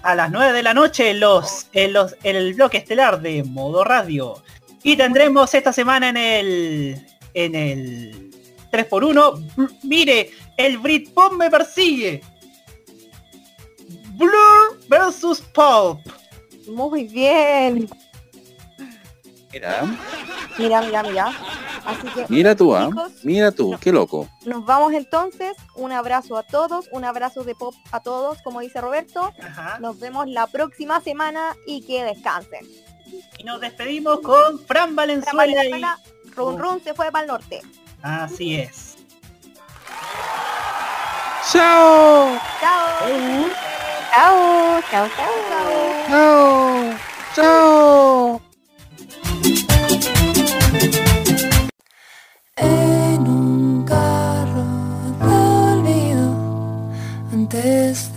a las 9 de la noche los, en los, en el bloque estelar de modo radio. Y tendremos esta semana en el en el 3x1. bl- Mire, el Britpop me persigue. Blur versus Pulp. Muy bien. Mira, Mira, mira, mira. Así que mira tú, chicos, Mira tú, qué loco. Nos vamos entonces. Un abrazo a todos, un abrazo de pop a todos, como dice Roberto. Nos vemos la próxima semana y que descansen. Y nos despedimos con Fran Valenzuela. Run Run se fue para el norte. Así es. ¡Chao! Chao. Chao, chao, chao. ¡Chao! ¡Chao! Antes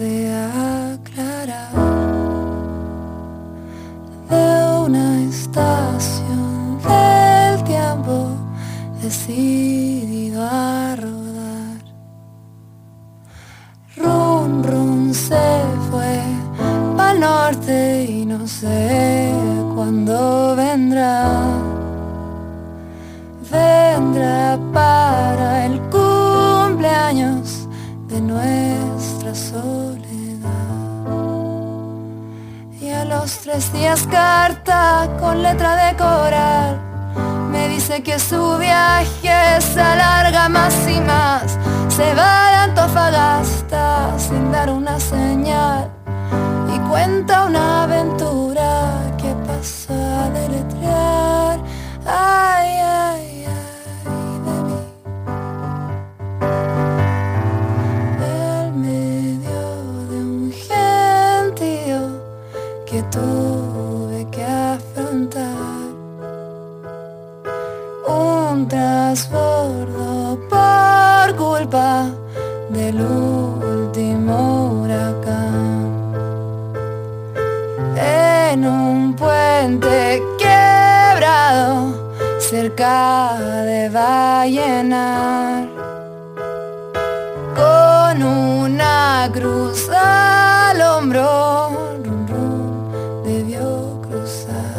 tres días carta con letra de coral. Me dice que su viaje se alarga más y más. Se va de Antofagasta sin dar una señal. Y cuenta una aventura cerca de Vallenar con una cruz al hombro run, run, debió cruzar.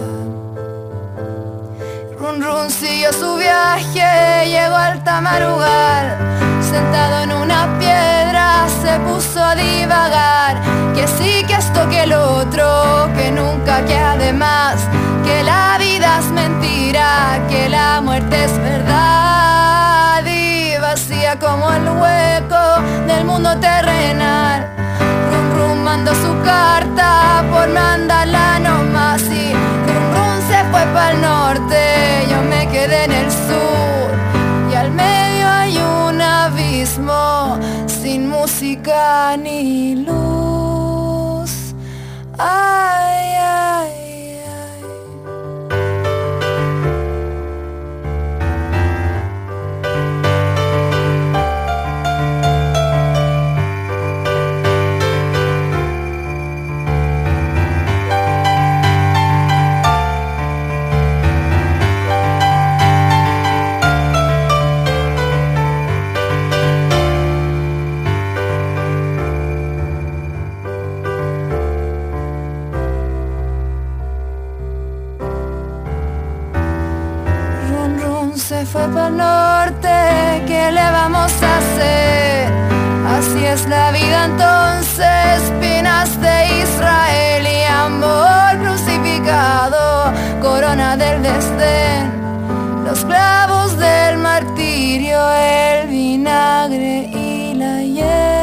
Run Run siguió su viaje, llegó al tamarugal Sentado en una piedra se puso a divagar Que sí, que esto, que el otro, que nunca, que además Que la es mentira, que la muerte es verdad. Y vacía como el hueco del mundo terrenal Run Run mandó su carta por mandarla nomás. Y Run Run se fue para el norte, yo me quedé en el sur. Y al medio hay un abismo sin música ni luz norte, ¿qué le vamos a hacer? Así es la vida entonces, espinas de Israel y amor crucificado, corona del desdén, los clavos del martirio, el vinagre y la hiel.